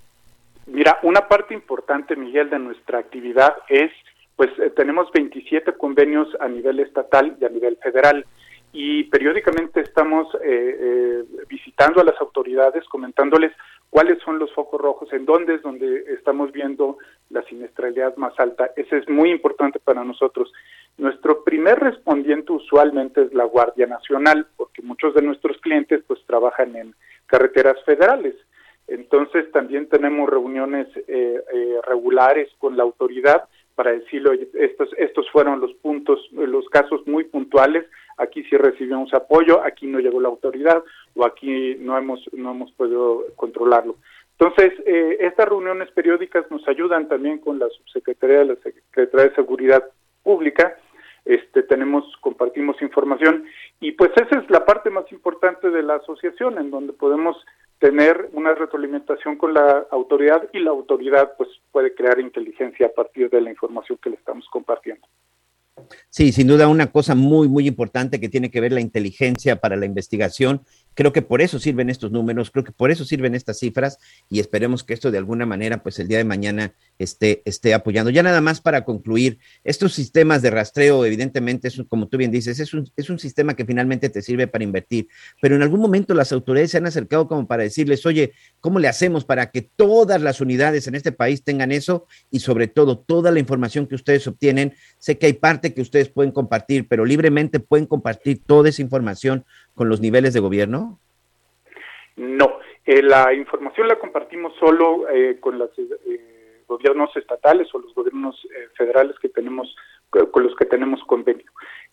Mira, una parte importante, Miguel, de nuestra actividad es, pues eh, tenemos 27 convenios a nivel estatal y a nivel federal y periódicamente estamos eh, eh, visitando a las autoridades, comentándoles cuáles son los focos rojos, en dónde es donde estamos viendo la siniestralidad más alta. Eso es muy importante para nosotros. Nuestro primer respondiente usualmente es la Guardia Nacional, porque muchos de nuestros clientes pues trabajan en carreteras federales. Entonces también tenemos reuniones eh, eh, regulares con la autoridad para decirle, oye, estos, estos fueron los puntos, los casos muy puntuales, aquí sí recibimos apoyo, aquí no llegó la autoridad o aquí no hemos, no hemos podido controlarlo. Entonces, eh, estas reuniones periódicas nos ayudan también con la subsecretaría de la Secretaría de Seguridad Pública, este, tenemos, compartimos información y pues esa es la parte más importante de la asociación, en donde podemos tener una retroalimentación con la autoridad y la autoridad pues puede crear inteligencia a partir de la información que le estamos compartiendo. Sí, sin duda una cosa muy, muy importante que tiene que ver la inteligencia para la investigación. Creo que por eso sirven estos números, creo que por eso sirven estas cifras y esperemos que esto de alguna manera, pues el día de mañana esté, esté apoyando. Ya nada más para concluir, estos sistemas de rastreo, evidentemente, es, como tú bien dices, es un, es un sistema que finalmente te sirve para invertir, pero en algún momento las autoridades se han acercado como para decirles, oye, ¿cómo le hacemos para que todas las unidades en este país tengan eso y sobre todo toda la información que ustedes obtienen? Sé que hay parte que ustedes pueden compartir, pero libremente pueden compartir toda esa información con los niveles de gobierno. No, eh, la información la compartimos solo eh, con los eh, gobiernos estatales o los gobiernos eh, federales que tenemos co- con los que tenemos convenio.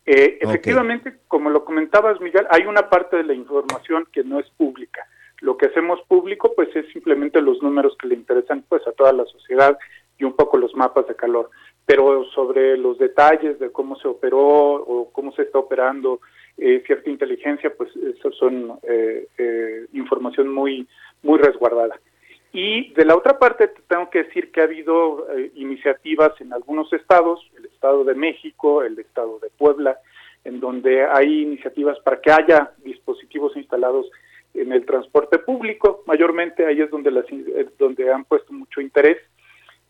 Eh, Ok. efectivamente, como lo comentabas, Miguel, hay una parte de la información que no es pública. Lo que hacemos público, pues, es simplemente los números que le interesan, pues, a toda la sociedad y un poco los mapas de calor. Pero sobre los detalles de cómo se operó o cómo se está operando eh, cierta inteligencia, pues, eso son eh, eh, información muy, muy resguardada. Y de la otra parte, te tengo que decir que ha habido eh, iniciativas en algunos estados, el Estado de México, el Estado de Puebla, en donde hay iniciativas para que haya dispositivos instalados en el transporte público. Mayormente ahí es donde, las, eh, donde han puesto mucho interés.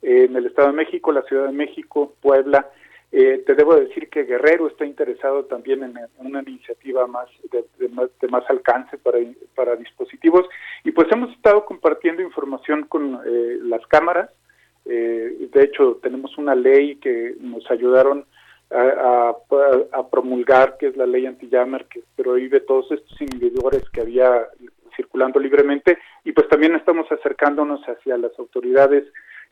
En el Estado de México, la Ciudad de México, Puebla. Eh, te debo decir que Guerrero está interesado también en, una iniciativa más de, más de más alcance para, para dispositivos y pues hemos estado compartiendo información con eh, las cámaras. Eh, de hecho, tenemos una ley que nos ayudaron a, a- a promulgar, que es la ley anti-jammer, que prohíbe todos estos inhibidores que había circulando libremente y pues también estamos acercándonos hacia las autoridades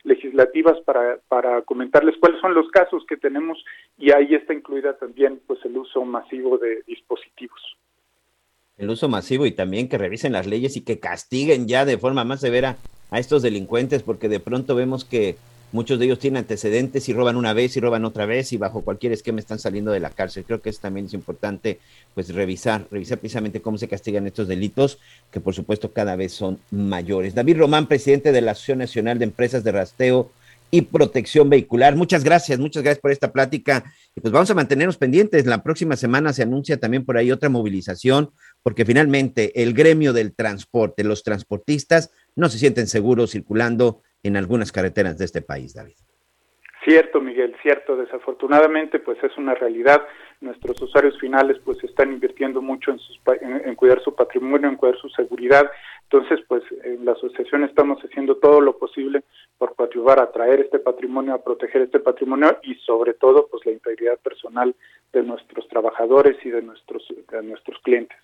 legislativas para, para comentarles cuáles son los casos que tenemos y ahí está incluida también pues el uso masivo de dispositivos. El uso masivo y también que revisen las leyes y que castiguen ya de forma más severa a estos delincuentes, porque de pronto vemos que muchos de ellos tienen antecedentes y roban una vez y roban otra vez y bajo cualquier esquema están saliendo de la cárcel. Creo que eso también es importante, pues revisar, revisar precisamente cómo se castigan estos delitos, que por supuesto cada vez son mayores. David Román, presidente de la Asociación Nacional de Empresas de Rasteo y Protección Vehicular. Muchas gracias, muchas gracias por esta plática. Y pues vamos a mantenernos pendientes. La próxima semana se anuncia también por ahí otra movilización, porque finalmente el gremio del transporte, los transportistas, no se sienten seguros circulando en algunas carreteras de este país, David. Cierto, Miguel, cierto. Desafortunadamente, pues es una realidad. Nuestros usuarios finales, pues están invirtiendo mucho en, sus, en, en, cuidar su patrimonio, en cuidar su seguridad. Entonces, pues en la asociación estamos haciendo todo lo posible por ayudar a traer este patrimonio, a proteger este patrimonio y sobre todo, pues la integridad personal de nuestros trabajadores y de nuestros, de nuestros clientes.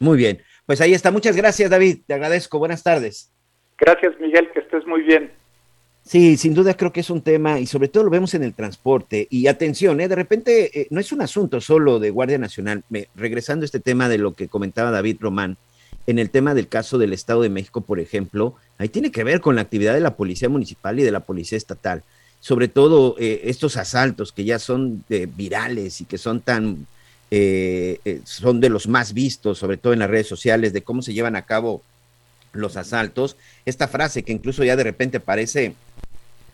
Muy bien, pues ahí está. Muchas gracias, David. Te agradezco. Buenas tardes. Gracias, Miguel. Que estés muy bien. Sí, sin duda creo que es un tema y sobre todo lo vemos en el transporte. Y atención, ¿eh? de repente eh, no es un asunto solo de Guardia Nacional. Regresando a este tema de lo que comentaba David Román, en el tema del caso del Estado de México, por ejemplo, ahí tiene que ver con la actividad de la Policía Municipal y de la Policía Estatal. Sobre todo eh, estos asaltos que ya son eh, virales y que son tan, son de los más vistos, sobre todo en las redes sociales, de cómo se llevan a cabo los asaltos. Esta frase que incluso ya de repente parece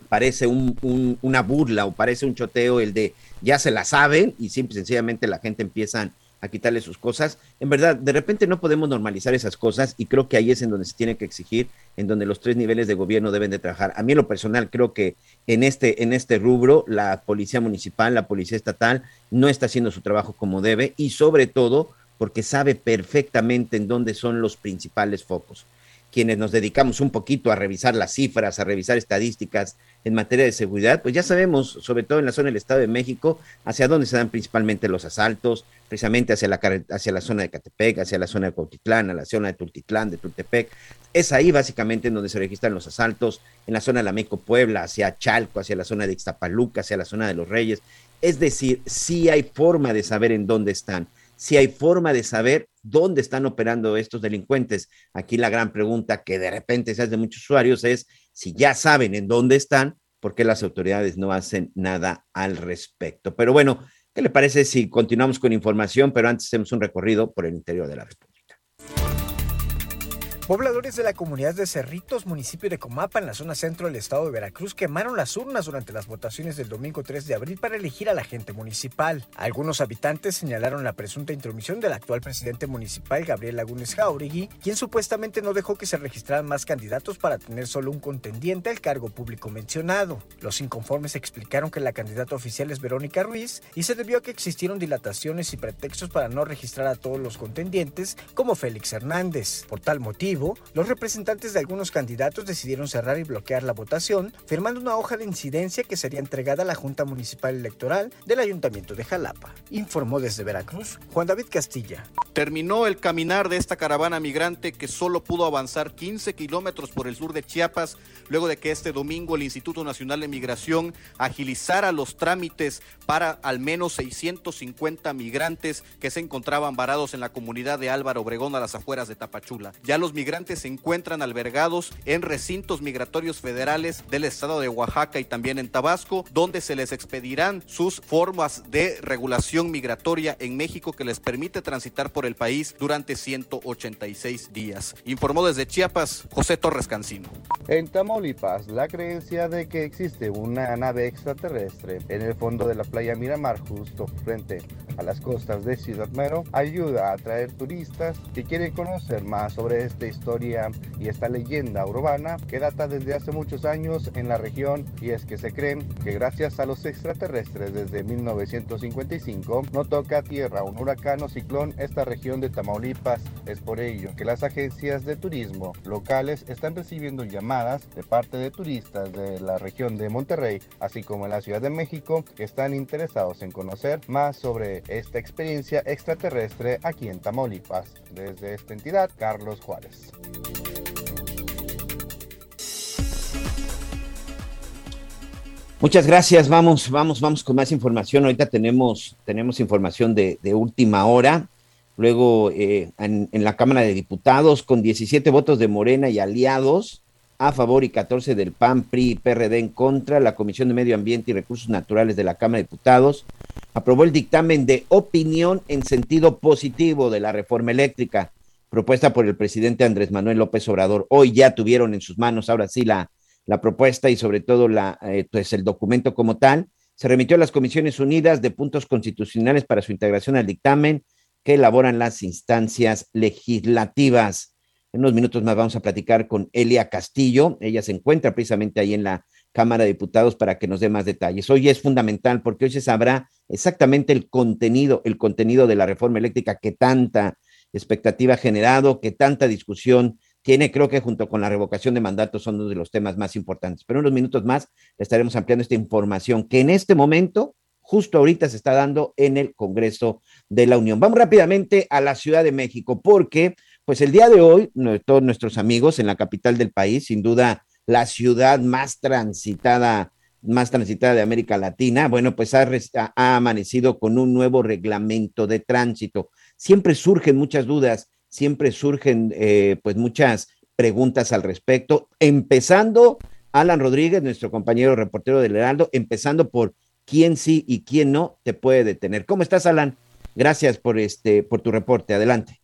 parece un, un, una burla o parece un choteo el de ya se la saben y simple y sencillamente la gente empieza a quitarle sus cosas. En verdad, de repente no podemos normalizar esas cosas y creo que ahí es en donde se tiene que exigir, en donde los tres niveles de gobierno deben de trabajar. A mí en lo personal creo que en este, en este rubro la policía municipal, la policía estatal no está haciendo su trabajo como debe y sobre todo porque sabe perfectamente en dónde son los principales focos quienes nos dedicamos un poquito a revisar las cifras, a revisar estadísticas en materia de seguridad, pues ya sabemos, sobre todo en la zona del Estado de México, hacia dónde se dan principalmente los asaltos, precisamente hacia la, zona de Catepec, hacia la zona de Cuautitlán, a la zona de Tultitlán, de Tultepec. Es ahí básicamente en donde se registran los asaltos, en la zona de la Meco Puebla, hacia Chalco, hacia la zona de Ixtapaluca, hacia la zona de los Reyes. Es decir, sí hay forma de saber en dónde están si hay forma de saber dónde están operando estos delincuentes. Aquí la gran pregunta que de repente se hace de muchos usuarios es si ya saben en dónde están, ¿por qué las autoridades no hacen nada al respecto? Pero bueno, ¿qué le parece si continuamos con información, pero antes hacemos un recorrido por el interior de la República? Pobladores de la comunidad de Cerritos, municipio de Comapa, en la zona centro del estado de Veracruz, quemaron las urnas durante las votaciones del domingo 3 de abril para elegir a la gente municipal. Algunos habitantes señalaron la presunta intromisión del actual presidente municipal, Gabriel Lagunes Jauregui, quien supuestamente no dejó que se registraran más candidatos para tener solo un contendiente al cargo público mencionado. Los inconformes explicaron que la candidata oficial es Verónica Ruiz y se debió a que existieron dilataciones y pretextos para no registrar a todos los contendientes, como Félix Hernández. Por tal motivo, los representantes de algunos candidatos decidieron cerrar y bloquear la votación, firmando una hoja de incidencia que sería entregada a la Junta Municipal Electoral del Ayuntamiento de Jalapa. Informó desde Veracruz Juan David Castilla. Terminó el caminar de esta caravana migrante que solo pudo avanzar 15 kilómetros por el sur de Chiapas, luego de que este domingo el Instituto Nacional de Migración agilizara los trámites para al menos 650 migrantes que se encontraban varados en la comunidad de Álvaro Obregón a las afueras de Tapachula. Ya los migrantes se encuentran albergados en recintos migratorios federales del estado de Oaxaca y también en Tabasco, donde se les expedirán sus formas de regulación migratoria en México que les permite transitar por el país durante 186 días. Informó desde Chiapas José Torres Cancino. En Tamaulipas, la creencia de que existe una nave extraterrestre en el fondo de la playa Miramar, justo frente a las costas de Ciudad Mero, ayuda a atraer turistas que quieren conocer más sobre esta historia y esta leyenda urbana que data desde hace muchos años en la región y es que se creen que gracias a los extraterrestres desde 1955 no toca tierra un huracán o ciclón esta región de Tamaulipas. Es por ello que las agencias de turismo locales están recibiendo llamadas de parte de turistas de la región de Monterrey, así como en la Ciudad de México, que están interesados en conocer más sobre esta experiencia extraterrestre aquí en Tamaulipas. Desde esta entidad, Carlos Juárez. Muchas gracias. Vamos, vamos, vamos con más información. Ahorita tenemos, tenemos información de, de última hora. Luego eh, en, la Cámara de Diputados, con 17 votos de Morena y aliados a favor y 14 del PAN, PRI y PRD en contra, la Comisión de Medio Ambiente y Recursos Naturales de la Cámara de Diputados aprobó el dictamen de opinión en sentido positivo de la reforma eléctrica propuesta por el presidente Andrés Manuel López Obrador. Hoy ya tuvieron en sus manos, ahora sí, la, la propuesta y sobre todo la, eh, pues el documento como tal. Se remitió a las Comisiones Unidas de Puntos Constitucionales para su integración al dictamen que elaboran las instancias legislativas. En unos minutos más vamos a platicar con Elia Castillo. Ella se encuentra precisamente ahí en la Cámara de Diputados para que nos dé más detalles. Hoy es fundamental porque hoy se sabrá exactamente el contenido, el contenido de la reforma eléctrica que tanta expectativa generado, que tanta discusión tiene, creo que junto con la revocación de mandatos son uno de los temas más importantes. Pero unos minutos más estaremos ampliando esta información que en este momento, justo ahorita, se está dando en el Congreso de la Unión. Vamos rápidamente a la Ciudad de México porque, pues el día de hoy, todos nuestros amigos en la capital del país, sin duda la ciudad más transitada más transitada de América Latina, bueno, pues ha, amanecido con un nuevo reglamento de tránsito. Siempre surgen muchas dudas siempre surgen eh, pues muchas preguntas al respecto, empezando Alan Rodríguez, nuestro compañero reportero del Heraldo, empezando por quién sí y quién no te puede detener. ¿Cómo estás, Alan? Gracias por este por tu reporte. Adelante.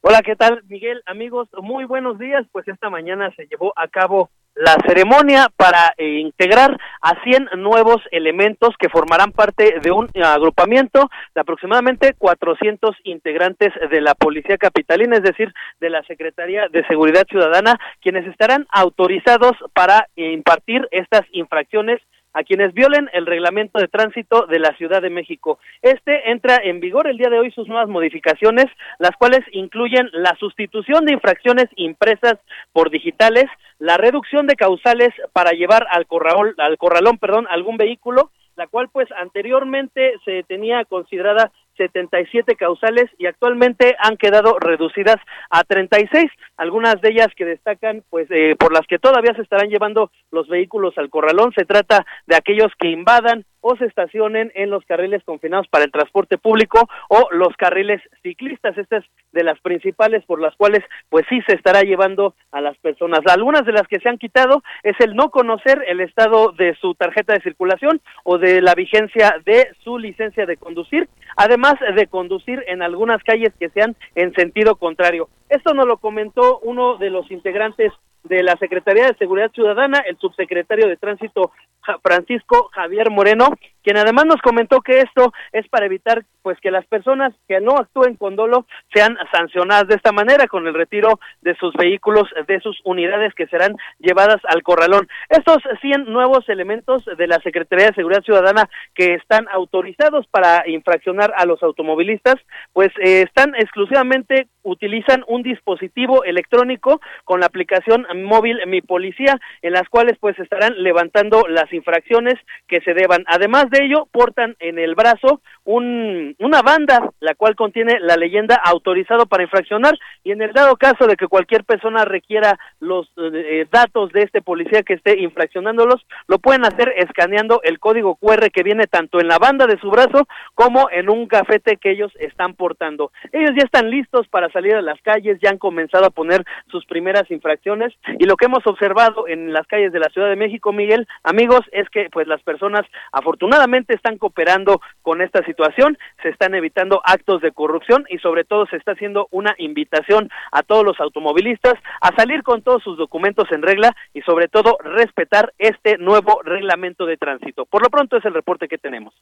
Hola, ¿qué tal, Miguel? Amigos, muy buenos días. Pues esta mañana se llevó a cabo la ceremonia para eh, integrar a 100 nuevos elementos que formarán parte de un agrupamiento de aproximadamente 400 integrantes de la Policía Capitalina, es decir, de la Secretaría de Seguridad Ciudadana, quienes estarán autorizados para impartir estas infracciones a quienes violen el reglamento de tránsito de la Ciudad de México. Este entra en vigor el día de hoy sus nuevas modificaciones, las cuales incluyen la sustitución de infracciones impresas por digitales, la reducción de causales para llevar al corralón, al corralón, perdón, algún vehículo, la cual pues anteriormente se tenía considerada 77 causales y actualmente han quedado reducidas a 36, algunas de ellas que destacan pues eh, por las que todavía se estarán llevando los vehículos al corralón, se trata de aquellos que invadan o se estacionen en los carriles confinados para el transporte público o los carriles ciclistas. Estas de las principales por las cuales pues sí se estará llevando a las personas. Algunas de las que se han quitado es el no conocer el estado de su tarjeta de circulación o de la vigencia de su licencia de conducir, además de conducir en algunas calles que sean en sentido contrario. Esto nos lo comentó uno de los integrantes de la Secretaría de Seguridad Ciudadana, el subsecretario de Tránsito Francisco Javier Moreno, quien además nos comentó que esto es para evitar pues que las personas que no actúen con dolo sean sancionadas de esta manera con el retiro de sus vehículos, de sus unidades que serán llevadas al corralón. Estos 100 nuevos elementos de la Secretaría de Seguridad Ciudadana que están autorizados para infraccionar a los automovilistas, pues eh, están exclusivamente utilizan un dispositivo electrónico con la aplicación móvil Mi Policía, en las cuales pues estarán levantando las infracciones que se deban. Además de ello, portan en el brazo un, una banda, la cual contiene la leyenda autorizado para infraccionar y en el dado caso de que cualquier persona requiera los eh, datos de este policía que esté infraccionándolos, lo pueden hacer escaneando el código QR que viene tanto en la banda de su brazo como en un cafete que ellos están portando. Ellos ya están listos para salir a las calles, ya han comenzado a poner sus primeras infracciones y lo que hemos observado en las calles de la Ciudad de México, Miguel, amigos, es que pues las personas afortunadamente están cooperando con esta situación, se están evitando actos de corrupción y sobre todo se está haciendo una invitación a todos los automovilistas a salir con todos sus documentos en regla y sobre todo respetar este nuevo reglamento de tránsito. Por lo pronto es el reporte que tenemos.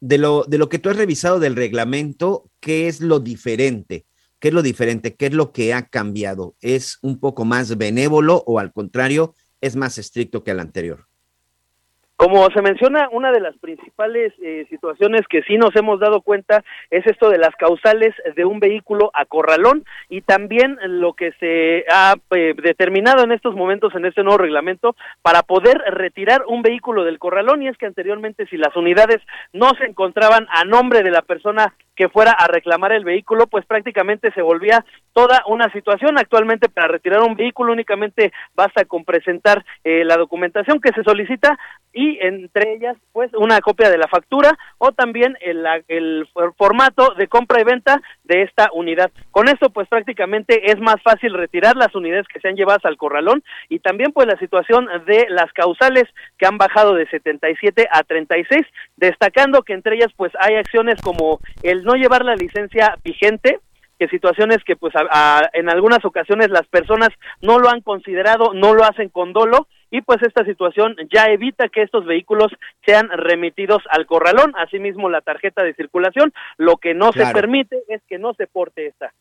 De lo, de lo que tú has revisado del reglamento, ¿qué es lo diferente? ¿Qué es lo diferente? ¿Qué es lo que ha cambiado? ¿Es un poco más benévolo o al contrario, es más estricto que el anterior? Como se menciona, una de las principales eh, situaciones que sí nos hemos dado cuenta es esto de las causales de un vehículo a corralón y también lo que se ha eh, determinado en estos momentos en este nuevo reglamento para poder retirar un vehículo del corralón. Y es que anteriormente si las unidades no se encontraban a nombre de la persona que fuera a reclamar el vehículo, pues prácticamente se volvía toda una situación. Actualmente para retirar un vehículo únicamente basta con presentar eh, la documentación que se solicita y entre ellas pues una copia de la factura o también el, el formato de compra y venta de esta unidad. Con esto pues prácticamente es más fácil retirar las unidades que se han llevado al corralón y también pues la situación de las causales que han bajado de 77 a 36, destacando que entre ellas pues hay acciones como el no llevar la licencia vigente, que situaciones que pues en algunas ocasiones las personas no lo han considerado, no lo hacen con dolo y pues esta situación ya evita que estos vehículos sean remitidos al corralón, asimismo la tarjeta de circulación, lo que no se permite es que no se porte esta.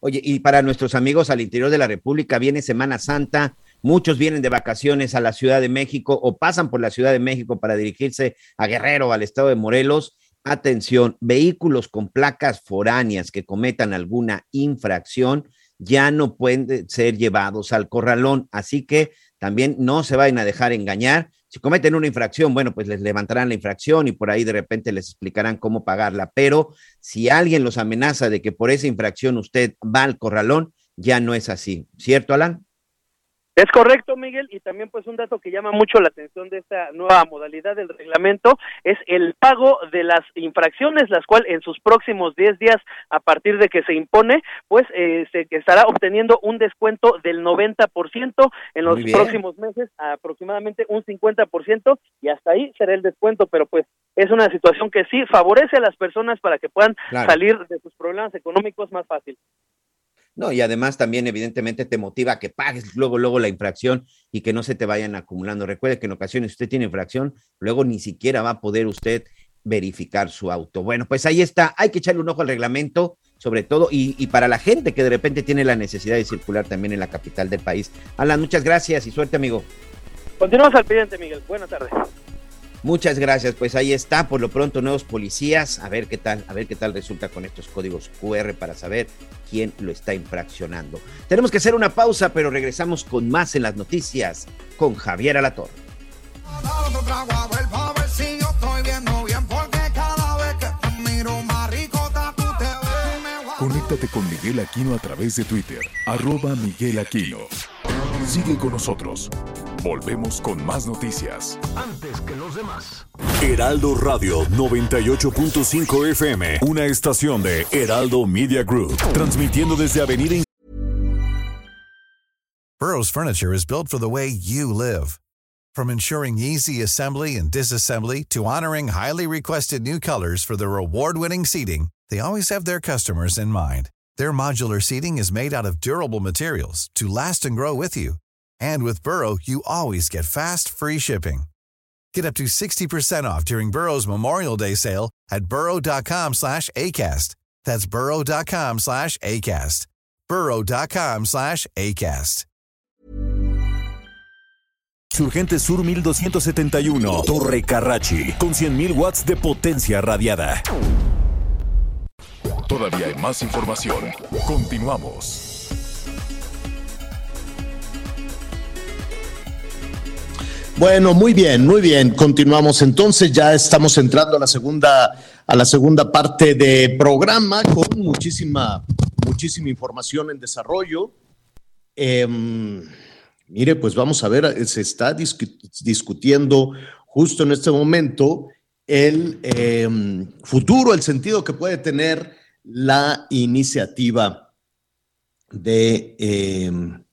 Oye, y para nuestros amigos al interior de la República viene Semana Santa, muchos vienen de vacaciones a la Ciudad de México o pasan por la Ciudad de México para dirigirse a Guerrero, al estado de Morelos. Atención, vehículos con placas foráneas que cometan alguna infracción ya no pueden ser llevados al corralón, así que también no se vayan a dejar engañar. Si cometen una infracción, bueno, pues les levantarán la infracción y por ahí de repente les explicarán cómo pagarla. Pero si alguien los amenaza de que por esa infracción usted va al corralón, ya no es así. ¿Cierto, Alan? Es correcto, Miguel, y también pues un dato que llama mucho la atención de esta nueva modalidad del reglamento es el pago de las infracciones, las cuales en sus próximos 10 días a partir de que se impone, pues eh, se estará obteniendo un descuento del 90%, en los próximos meses aproximadamente un 50% y hasta ahí será el descuento, pero pues es una situación que sí favorece a las personas para que puedan Claro. salir de sus problemas económicos más fácil. No, y además también evidentemente te motiva a que pagues luego, luego la infracción y que no se te vayan acumulando. Recuerde que en ocasiones usted tiene infracción, luego ni siquiera va a poder usted verificar su auto. Bueno, pues ahí está, hay que echarle un ojo al reglamento, sobre todo, y, y para la gente que de repente tiene la necesidad de circular también en la capital del país. Alan, muchas gracias y suerte, amigo. Continuamos al pendiente, Miguel. Buenas tardes. Muchas gracias, pues ahí está, por lo pronto nuevos policías, a ver qué tal, a ver qué tal resulta con estos códigos QR para saber quién lo está infraccionando. Tenemos que hacer una pausa, pero regresamos con más en las noticias con Javier Alatorre. Conéctate con Miguel Aquino a través de Twitter, arroba Miguel Aquino. Sigue con nosotros. Volvemos con más noticias. Antes que los demás. Heraldo Radio 98.5 FM, una estación de Heraldo Media Group, transmitiendo desde Avenida Burrow's furniture is built for the way you live. From ensuring easy assembly and disassembly to honoring highly requested new colors for their award-winning seating, they always have their customers in mind. Their modular seating is made out of durable materials to last and grow with you. And with Burrow, you always get fast, free shipping. Get up to 60% off during Burrow's Memorial Day sale at burrow.com slash ACAST. That's burrow.com slash ACAST. burrow.com slash ACAST. Surgente Sur 1271, Torre Carrachi, con 100.000 watts de potencia radiada. Todavía hay más información. Continuamos. Bueno, muy bien, muy bien. Continuamos entonces. Ya estamos entrando a la segunda, a la segunda parte de programa con muchísima, muchísima información en desarrollo. Em, mire, pues vamos a ver, se está discu- discutiendo justo en este momento el em, futuro, el sentido que puede tener la iniciativa de, em,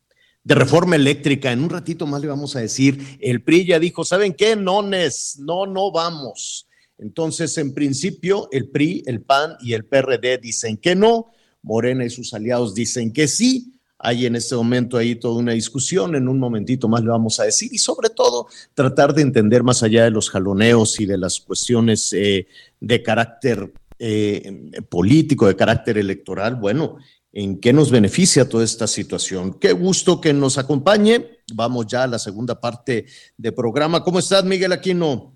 de reforma eléctrica. En un ratito más le vamos a decir, el PRI ya dijo, ¿saben qué? No, no, no vamos. Entonces, en principio, el PRI, el PAN y el PRD dicen que no, Morena y sus aliados dicen que sí. Hay en este momento ahí toda una discusión, en un momentito más le vamos a decir, y sobre todo tratar de entender más allá de los jaloneos y de las cuestiones eh, de carácter eh, político, de carácter electoral, bueno, ¿en qué nos beneficia toda esta situación? Qué gusto que nos acompañe. Vamos ya a la segunda parte de programa. ¿Cómo estás, Miguel Aquino?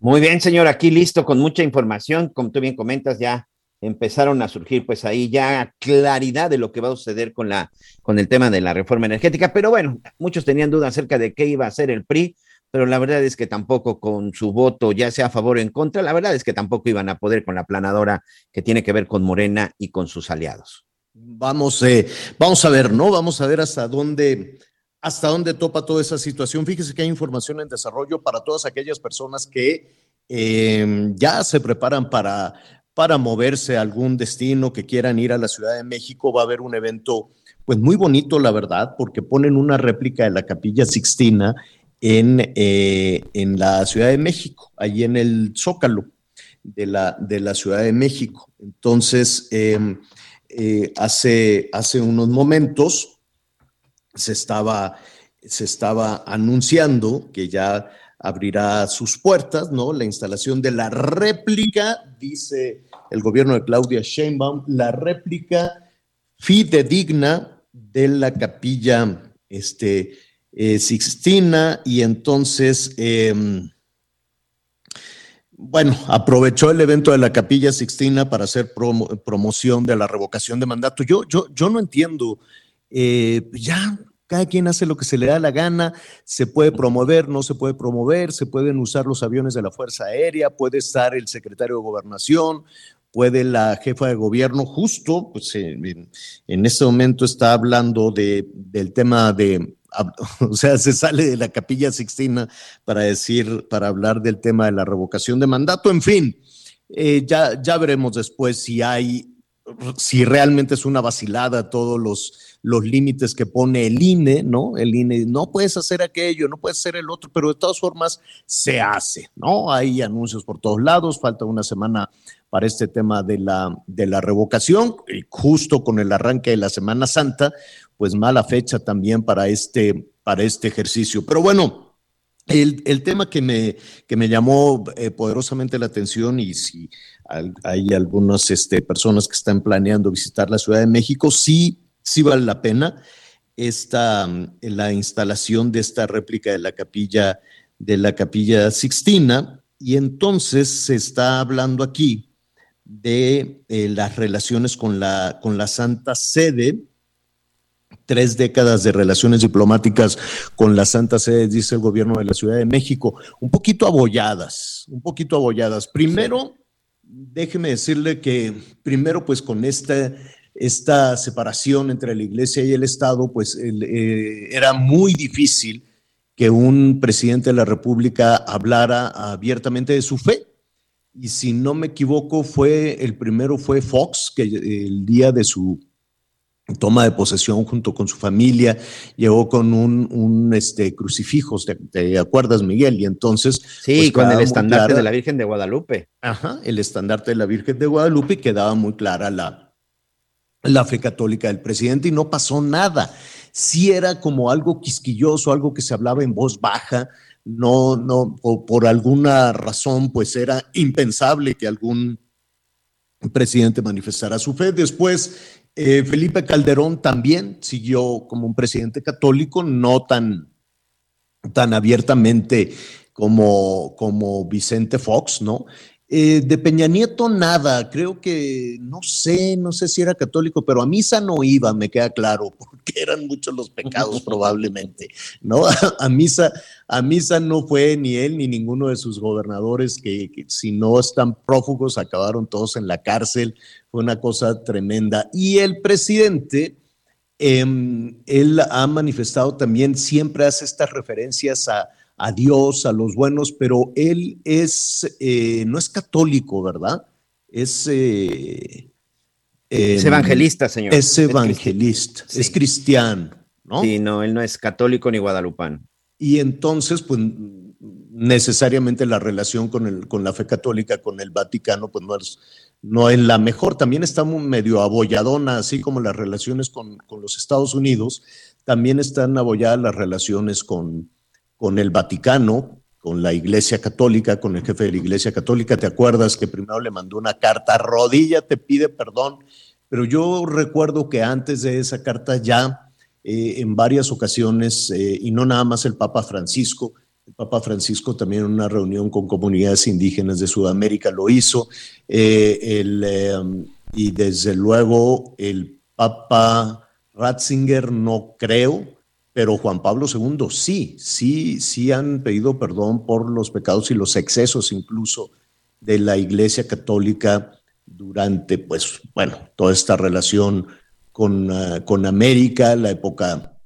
Muy bien, señor, aquí listo con mucha información, como tú bien comentas, ya empezaron a surgir pues ahí ya claridad de lo que va a suceder con la con el tema de la reforma energética, pero bueno, muchos tenían dudas acerca de qué iba a hacer el PRI, pero la verdad es que tampoco con su voto, ya sea a favor o en contra, la verdad es que tampoco iban a poder con la planadora que tiene que ver con Morena y con sus aliados. Vamos, eh, vamos a ver, ¿no? Vamos a ver hasta dónde, hasta dónde topa toda esa situación. Fíjese que hay información en desarrollo para todas aquellas personas que eh, ya se preparan para, para moverse a algún destino, que quieran ir a la Ciudad de México. Va a haber un evento, pues muy bonito, la verdad, porque ponen una réplica de la Capilla Sixtina en, eh, en la Ciudad de México, allí en el Zócalo de la, de la Ciudad de México. Entonces, eh, eh, hace, hace unos momentos se estaba, se estaba anunciando que ya abrirá sus puertas, ¿no? La instalación de la réplica, dice el gobierno de Claudia Sheinbaum, la réplica fidedigna de la capilla este, eh, Sixtina y entonces, em, bueno, aprovechó el evento de la capilla Sixtina para hacer promoción de la revocación de mandato. Yo, yo, yo no entiendo, eh, ya cada quien hace lo que se le da la gana, se puede promover, no se puede promover, se pueden usar los aviones de la Fuerza Aérea, puede estar el secretario de Gobernación, puede la jefa de gobierno, justo, pues en, este momento está hablando de, del tema de, o sea, se sale de la capilla Sixtina para decir, para hablar del tema de la revocación de mandato, en fin, eh, ya, ya veremos después si hay, si realmente es una vacilada todos los, los límites que pone el INE, ¿no? El INE, no puedes hacer aquello, no puedes hacer el otro, pero de todas formas se hace, ¿no? Hay anuncios por todos lados, falta una semana para este tema de la, de la revocación, y justo con el arranque de la Semana Santa, pues mala fecha también para este, para este ejercicio. Pero bueno, el, el, tema que me, que me llamó eh, poderosamente la atención y si hay algunas este, personas que están planeando visitar la Ciudad de México, sí, sí vale la pena esta, la instalación de esta réplica de la capilla de la capilla Sixtina. Y entonces se está hablando aquí de eh, las relaciones con la, con la Santa Sede, tres décadas de relaciones diplomáticas con la Santa Sede, dice el gobierno de la Ciudad de México, un poquito abolladas, un poquito abolladas. Primero, déjeme decirle que primero pues con esta, esta separación entre la iglesia y el Estado, pues eh, era muy difícil que un presidente de la República hablara abiertamente de su fe. Y si no me equivoco, fue el primero fue Fox, que el día de su toma de posesión junto con su familia, llegó con un, un este, crucifijos, ¿te, acuerdas, Miguel? Y entonces... Sí, pues, con el estandarte de la Virgen de Guadalupe. Ajá, el estandarte de la Virgen de Guadalupe quedaba muy clara la, la fe católica del presidente y no pasó nada. Sí era como algo quisquilloso, algo que se hablaba en voz baja, no, no, por, alguna razón, pues era impensable que algún presidente manifestara su fe. Después, eh, Felipe Calderón también siguió como un presidente católico, no tan, tan abiertamente como, como Vicente Fox, ¿no? Eh, de Peña Nieto nada, creo que no sé, no sé si era católico, pero a misa no iba, me queda claro, porque eran muchos los pecados probablemente, ¿no? A, misa, a misa no fue ni él ni ninguno de sus gobernadores que, si no están prófugos acabaron todos en la cárcel, fue una cosa tremenda. Y el presidente, em, él ha manifestado también, siempre hace estas referencias a a Dios, a los buenos, pero él es, eh, no es católico, ¿verdad? Es... Eh, es evangelista, señor. Es evangelista, es, cristiano, ¿no? Sí, no, él no es católico ni guadalupano. Y entonces, pues necesariamente la relación con, el, con la fe católica, con el Vaticano, pues no es, no es la mejor. También está medio abolladona, así como las relaciones con, con los Estados Unidos, también están abolladas las relaciones con, con el Vaticano, con la Iglesia Católica, con el jefe de la Iglesia Católica. ¿Te acuerdas que primero le mandó una carta, rodilla te pide perdón? Pero yo recuerdo que antes de esa carta ya eh, en varias ocasiones, eh, y no nada más el Papa Francisco, el Papa Francisco también en una reunión con comunidades indígenas de Sudamérica lo hizo, eh, y desde luego el Papa Ratzinger no creo, pero Juan Pablo II sí, sí, sí han pedido perdón por los pecados y los excesos incluso de la Iglesia Católica durante, pues, bueno, toda esta relación con, ah, con América, la época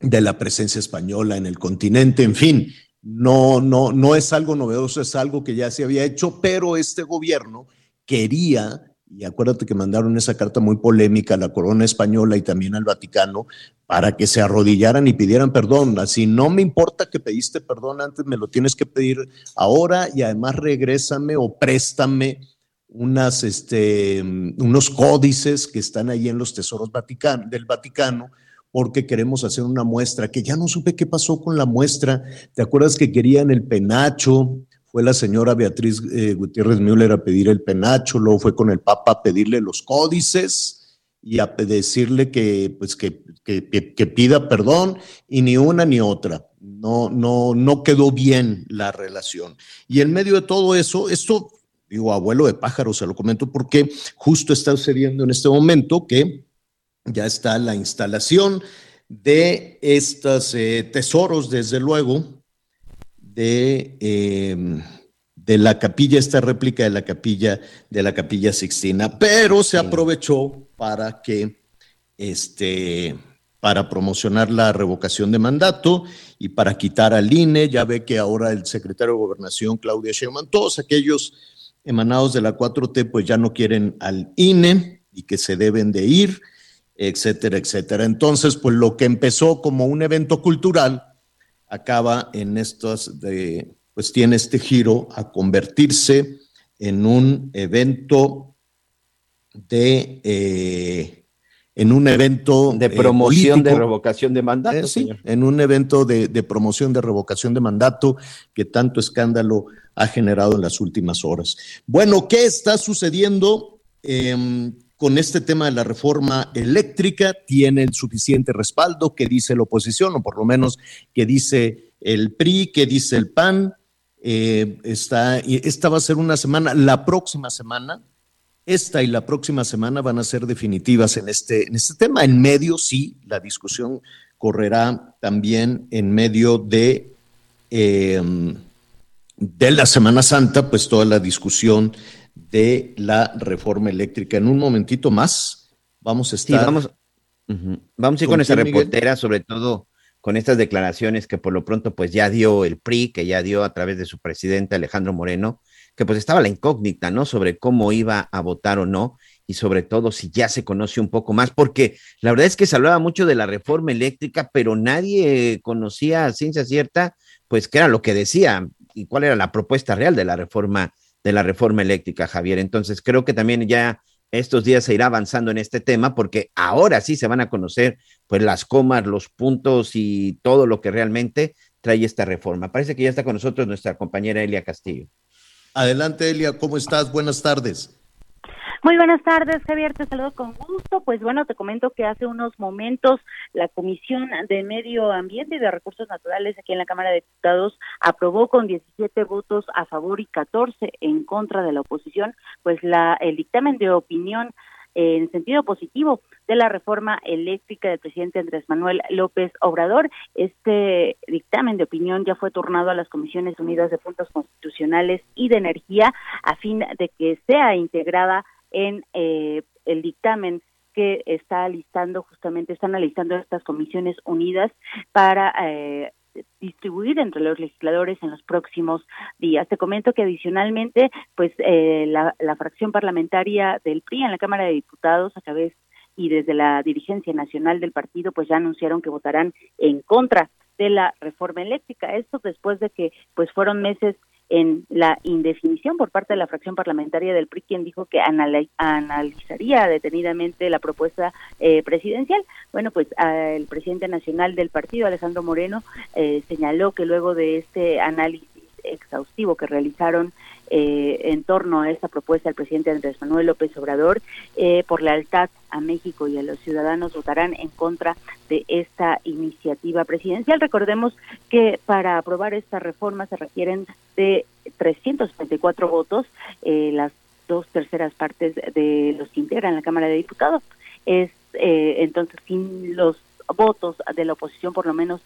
de la presencia española en el continente, en fin, no, no, no es algo novedoso, es algo que ya se había hecho, pero este gobierno quería y acuérdate que mandaron esa carta muy polémica a la corona española y también al Vaticano para que se arrodillaran y pidieran perdón. Así, no me importa que pediste perdón antes, me lo tienes que pedir ahora y además regrésame o préstame unas, este, unos códices que están ahí en los tesoros del Vaticano porque queremos hacer una muestra, que ya no supe qué pasó con la muestra. ¿Te acuerdas que querían el penacho? Fue la señora Beatriz eh, Gutiérrez Müller a pedir el penacho, luego fue con el Papa a pedirle los códices y a decirle que, pues que, que, que- pida perdón y ni una ni otra. No, no, no quedó bien la relación. Y en medio de todo eso, esto, digo, abuelo de pájaro, se lo comento porque justo está sucediendo en este momento que ya está la instalación de estos eh, tesoros, desde luego, de, eh, de la capilla, esta réplica de la capilla, de la capilla Sixtina, pero se aprovechó para que, este, para promocionar la revocación de mandato y para quitar al INE. Ya ve que ahora el secretario de Gobernación, Claudia Sheinbaum, todos aquellos emanados de la 4T, pues ya no quieren al INE y que se deben de ir, etcétera, etcétera. Entonces, pues lo que empezó como un evento cultural acaba en estos de, pues tiene este giro a convertirse en un evento de, eh, en un evento De promoción de revocación de mandato, Eh, sí, señor. en un evento de, de promoción de revocación de mandato que tanto escándalo ha generado en las últimas horas. Bueno, ¿qué está sucediendo em, con este tema de la reforma eléctrica? ¿Tiene el suficiente respaldo? ¿Qué dice la oposición? O por lo menos, ¿qué dice el PRI? ¿Qué dice el PAN? Eh, está, esta va a ser una semana, la próxima semana, esta y la próxima semana van a ser definitivas en este, en este tema. En medio, sí, la discusión correrá también en medio de, eh, de la Semana Santa, pues toda la discusión de la reforma eléctrica. En un momentito más vamos a Sí, estar. vamos, ujú. vamos a ir ¿Con con esa Miguel? reportera, sobre todo con estas declaraciones que por lo pronto pues ya dio el PRI, que ya dio a través de su presidente Alejandro Moreno, que pues estaba la incógnita, ¿no? Sobre cómo iba a votar o no, y sobre todo si ya se conoce un poco más, porque la verdad es que se hablaba mucho de la reforma eléctrica, pero nadie conocía a ciencia cierta, pues qué era lo que decía y cuál era la propuesta real de la reforma, de la reforma eléctrica, Javier. Entonces creo que también ya estos días se irá avanzando en este tema porque ahora sí se van a conocer pues las comas, los puntos y todo lo que realmente trae esta reforma. Parece que ya está con nosotros nuestra compañera Elia Castillo. Adelante, Elia, ¿cómo estás? Buenas tardes. Muy buenas tardes, Javier, te saludo con gusto. Pues bueno, te comento que hace unos momentos la Comisión de Medio Ambiente y de Recursos Naturales aquí en la Cámara de Diputados aprobó con 17 votos a favor y 14 en contra de la oposición, pues la el dictamen de opinión en sentido positivo de la reforma eléctrica del presidente Andrés Manuel López Obrador. Este dictamen de opinión ya fue turnado a las Comisiones Unidas de Puntos Constitucionales y de Energía a fin de que sea integrada en eh, el dictamen que está alistando justamente están alistando estas comisiones unidas para eh, distribuir entre los legisladores en los próximos días. Te comento que adicionalmente, pues eh, la, la fracción parlamentaria del PRI en la Cámara de Diputados a través y desde la dirigencia nacional del partido, pues ya anunciaron que votarán en contra de la reforma eléctrica. Esto después de que pues fueron meses en la indefinición por parte de la fracción parlamentaria del PRI, quien dijo que anali- analizaría detenidamente la propuesta eh, presidencial. Bueno, pues ah, el presidente nacional del partido, Alejandro Moreno, eh, señaló que luego de este análisis exhaustivo que realizaron eh, en torno a esta propuesta del presidente Andrés Manuel López Obrador, eh, por lealtad a México y a los ciudadanos votarán en contra de esta iniciativa presidencial. Recordemos que para aprobar esta reforma se requieren de 334 votos, eh, las dos terceras partes de los que integran la Cámara de Diputados. Es eh, entonces sin los votos de la oposición, por lo menos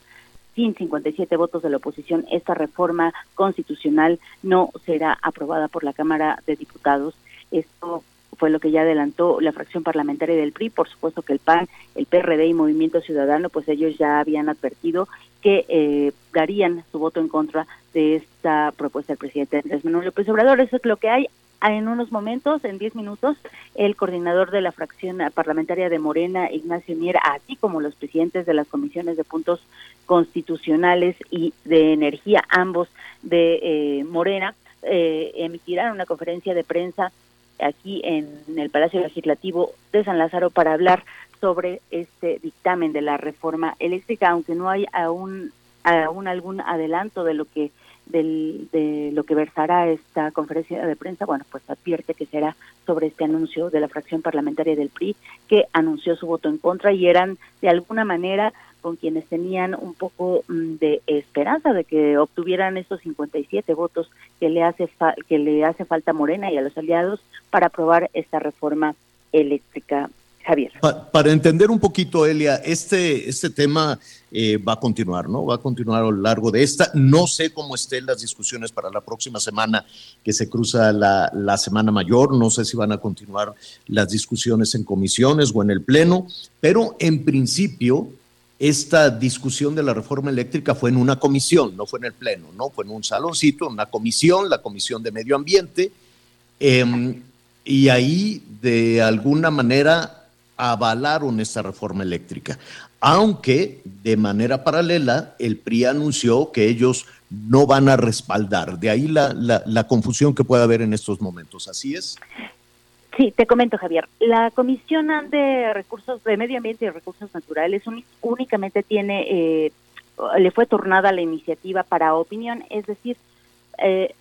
sin 57 votos de la oposición, esta reforma constitucional no será aprobada por la Cámara de Diputados. Esto fue lo que ya adelantó la fracción parlamentaria del PRI. Por supuesto que el PAN, el PRD y Movimiento Ciudadano, pues ellos ya habían advertido que eh, darían su voto en contra de esta propuesta del presidente Andrés Manuel López Obrador. Eso es lo que hay. En unos momentos, en 10 minutos, el coordinador de la fracción parlamentaria de Morena, Ignacio Mier, así como los presidentes de las comisiones de puntos constitucionales y de energía, ambos de eh, Morena, eh, emitirán una conferencia de prensa aquí en el Palacio Legislativo de San Lázaro para hablar sobre este dictamen de la reforma eléctrica, aunque no hay aún aún algún adelanto de lo que del, de lo que versará esta conferencia de prensa, bueno, pues advierte que será sobre este anuncio de la fracción parlamentaria del PRI que anunció su voto en contra y eran de alguna manera con quienes tenían un poco mm, de esperanza de que obtuvieran estos 57 votos que le hace que le hace falta a Morena y a los aliados para aprobar esta reforma eléctrica Para entender un poquito, Elia, este, este tema eh, va a continuar, ¿no? Va a continuar a lo largo de esta. No sé cómo estén las discusiones para la próxima semana que se cruza la, la Semana Mayor. No sé si van a continuar las discusiones en comisiones o en el Pleno, pero en principio esta discusión de la reforma eléctrica fue en una comisión, no fue en el Pleno, ¿no? Fue en un saloncito, en una comisión, la Comisión de Medio Ambiente. Em, y ahí, de alguna manera, avalaron esta reforma eléctrica, aunque de manera paralela el PRI anunció que ellos no van a respaldar. De ahí la, la, confusión que puede haber en estos momentos. ¿Así es? Sí, te comento, Javier. La Comisión de Recursos de Medio Ambiente y Recursos Naturales únicamente tiene, eh, le fue tornada la iniciativa para opinión, es decir, eh,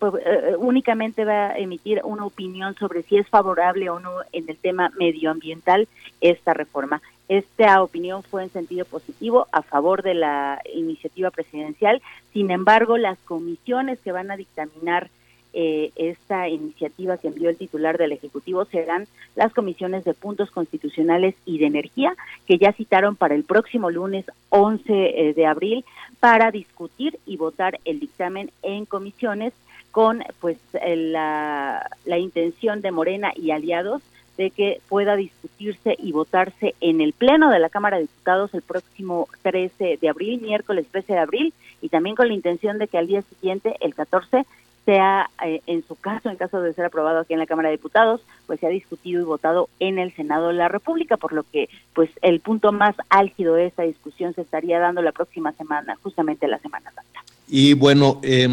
pues, eh, únicamente va a emitir una opinión sobre si es favorable o no en el tema medioambiental esta reforma. Esta opinión fue en sentido positivo a favor de la iniciativa presidencial. Sin embargo, las comisiones que van a dictaminar eh, esta iniciativa que envió el titular del Ejecutivo serán las comisiones de puntos constitucionales y de energía, que ya citaron para el próximo lunes 11 eh, de abril para discutir y votar el dictamen en comisiones con pues la, la intención de Morena y aliados de que pueda discutirse y votarse en el Pleno de la Cámara de Diputados el próximo 13 de abril, miércoles 13 de abril, y también con la intención de que al día siguiente, el 14, sea, eh, en su caso, en caso de ser aprobado aquí en la Cámara de Diputados, pues sea discutido y votado en el Senado de la República, por lo que pues el punto más álgido de esta discusión se estaría dando la próxima semana, justamente la Semana Santa. Y bueno, eh,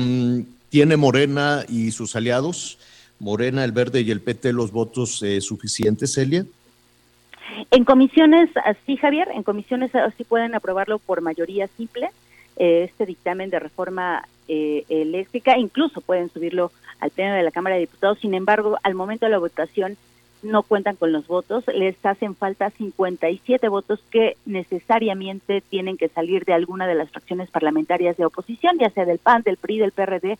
¿Tiene Morena y sus aliados, Morena, el Verde y el PT, los votos eh, suficientes, Celia? En comisiones, sí, Javier, en comisiones sí pueden aprobarlo por mayoría simple, eh, este dictamen de reforma eh, eléctrica, incluso pueden subirlo al pleno de la Cámara de Diputados, sin embargo, al momento de la votación no cuentan con los votos, les hacen falta 57 votos que necesariamente tienen que salir de alguna de las fracciones parlamentarias de oposición, ya sea del PAN, del PRI, del PRD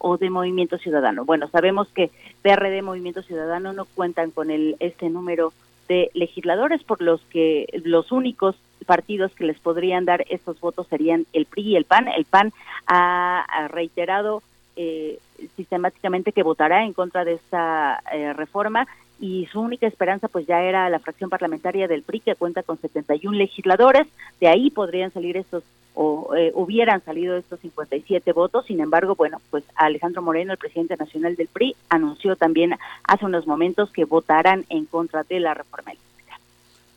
o de Movimiento Ciudadano. Bueno, sabemos que PRD, Movimiento Ciudadano no cuentan con el este número de legisladores por los que los únicos partidos que les podrían dar estos votos serían el PRI y el PAN. El PAN ha, reiterado eh, sistemáticamente que votará en contra de esta eh, reforma y su única esperanza pues ya era la fracción parlamentaria del PRI que cuenta con 71 legisladores, de ahí podrían salir estos o eh, hubieran salido estos 57 votos, sin embargo, bueno, pues Alejandro Moreno, el presidente nacional del PRI, anunció también hace unos momentos que votarán en contra de la reforma eléctrica.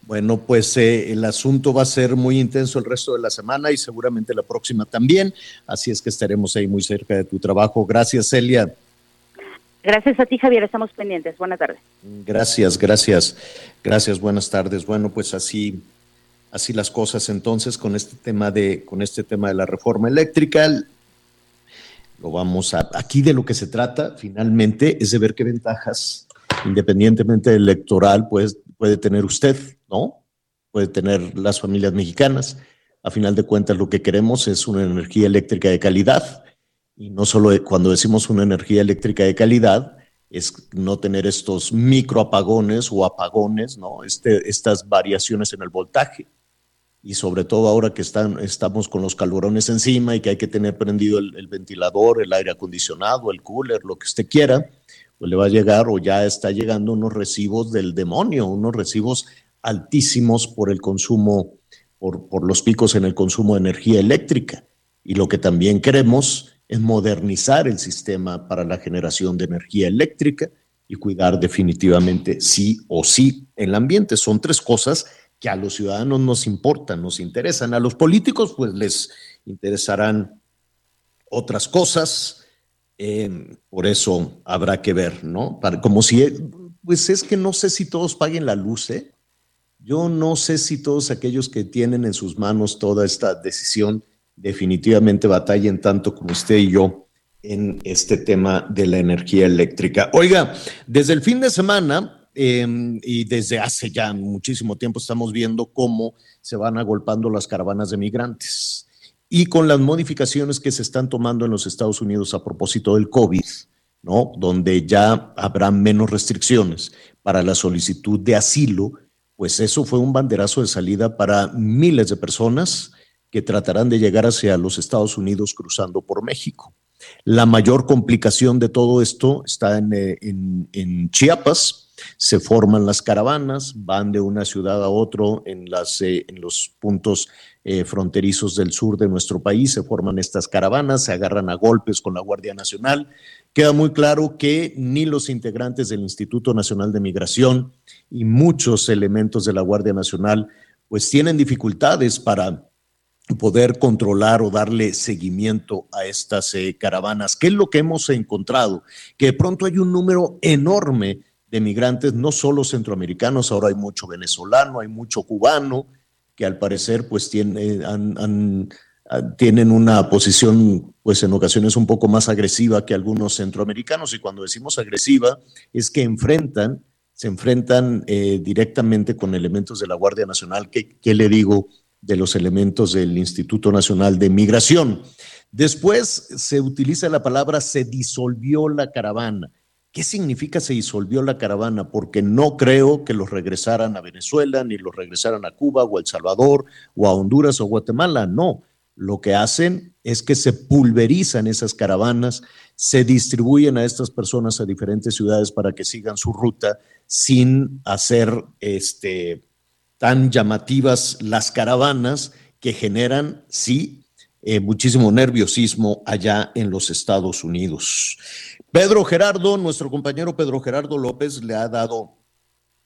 Bueno, pues eh, el asunto va a ser muy intenso el resto de la semana y seguramente la próxima también, así es que estaremos ahí muy cerca de tu trabajo. Gracias, Celia. Gracias a ti, Javier. Estamos pendientes. Buenas tardes. Gracias, gracias. Gracias, buenas tardes. Bueno, pues así, así las cosas entonces con este tema de, con este tema de la reforma eléctrica. Lo vamos a, aquí de lo que se trata finalmente es de ver qué ventajas, independientemente electoral, pues, puede tener usted, ¿no? Puede tener las familias mexicanas. A final de cuentas, lo que queremos es una energía eléctrica de calidad y no solo cuando decimos una energía eléctrica de calidad, es no tener estos microapagones o apagones, ¿no? Este, estas variaciones en el voltaje. Y sobre todo ahora que están, estamos con los calorones encima y que hay que tener prendido el, ventilador, el aire acondicionado, el cooler, lo que usted quiera, pues le va a llegar o ya está llegando unos recibos del demonio, unos recibos altísimos por el consumo, por, por los picos en el consumo de energía eléctrica. Y lo que también queremos es modernizar el sistema para la generación de energía eléctrica y cuidar definitivamente sí o sí el ambiente. Son tres cosas que a los ciudadanos nos importan, nos interesan. A los políticos pues les interesarán otras cosas. Eh, por eso habrá que ver, ¿no? Para, como si, pues es que no sé si todos paguen la luz, ¿eh? Yo no sé si todos aquellos que tienen en sus manos toda esta decisión definitivamente batallen tanto como usted y yo en este tema de la energía eléctrica. Oiga, desde el fin de semana em, y desde hace ya muchísimo tiempo estamos viendo cómo se van agolpando las caravanas de migrantes y con las modificaciones que se están tomando en los Estados Unidos a propósito del COVID, ¿no? Donde ya habrá menos restricciones para la solicitud de asilo, pues eso fue un banderazo de salida para miles de personas que tratarán de llegar hacia los Estados Unidos cruzando por México. La mayor complicación de todo esto está en, eh, Chiapas. Se forman las caravanas, van de una ciudad a otro en, eh, los puntos eh, fronterizos del sur de nuestro país, se forman estas caravanas, se agarran a golpes con la Guardia Nacional. Queda muy claro que ni los integrantes del Instituto Nacional de Migración y muchos elementos de la Guardia Nacional pues tienen dificultades para poder controlar o darle seguimiento a estas eh, caravanas. ¿Qué es lo que hemos encontrado? Que de pronto hay un número enorme de migrantes, no solo centroamericanos, ahora hay mucho venezolano, hay mucho cubano, que al parecer pues tiene, tienen una posición pues en ocasiones un poco más agresiva que algunos centroamericanos y cuando decimos agresiva es que enfrentan, se enfrentan eh, directamente con elementos de la Guardia Nacional, que, ¿qué le digo? De los elementos del Instituto Nacional de Migración. Después se utiliza la palabra se disolvió la caravana. ¿Qué significa se disolvió la caravana? Porque no creo que los regresaran a Venezuela, ni los regresaran a Cuba o a El Salvador o a Honduras o Guatemala. No, lo que hacen es que se pulverizan esas caravanas, se distribuyen a estas personas a diferentes ciudades para que sigan su ruta sin hacer este, tan llamativas las caravanas que generan, sí, eh, muchísimo nerviosismo allá en los Estados Unidos. Pedro Gerardo, nuestro compañero Pedro Gerardo López, le ha dado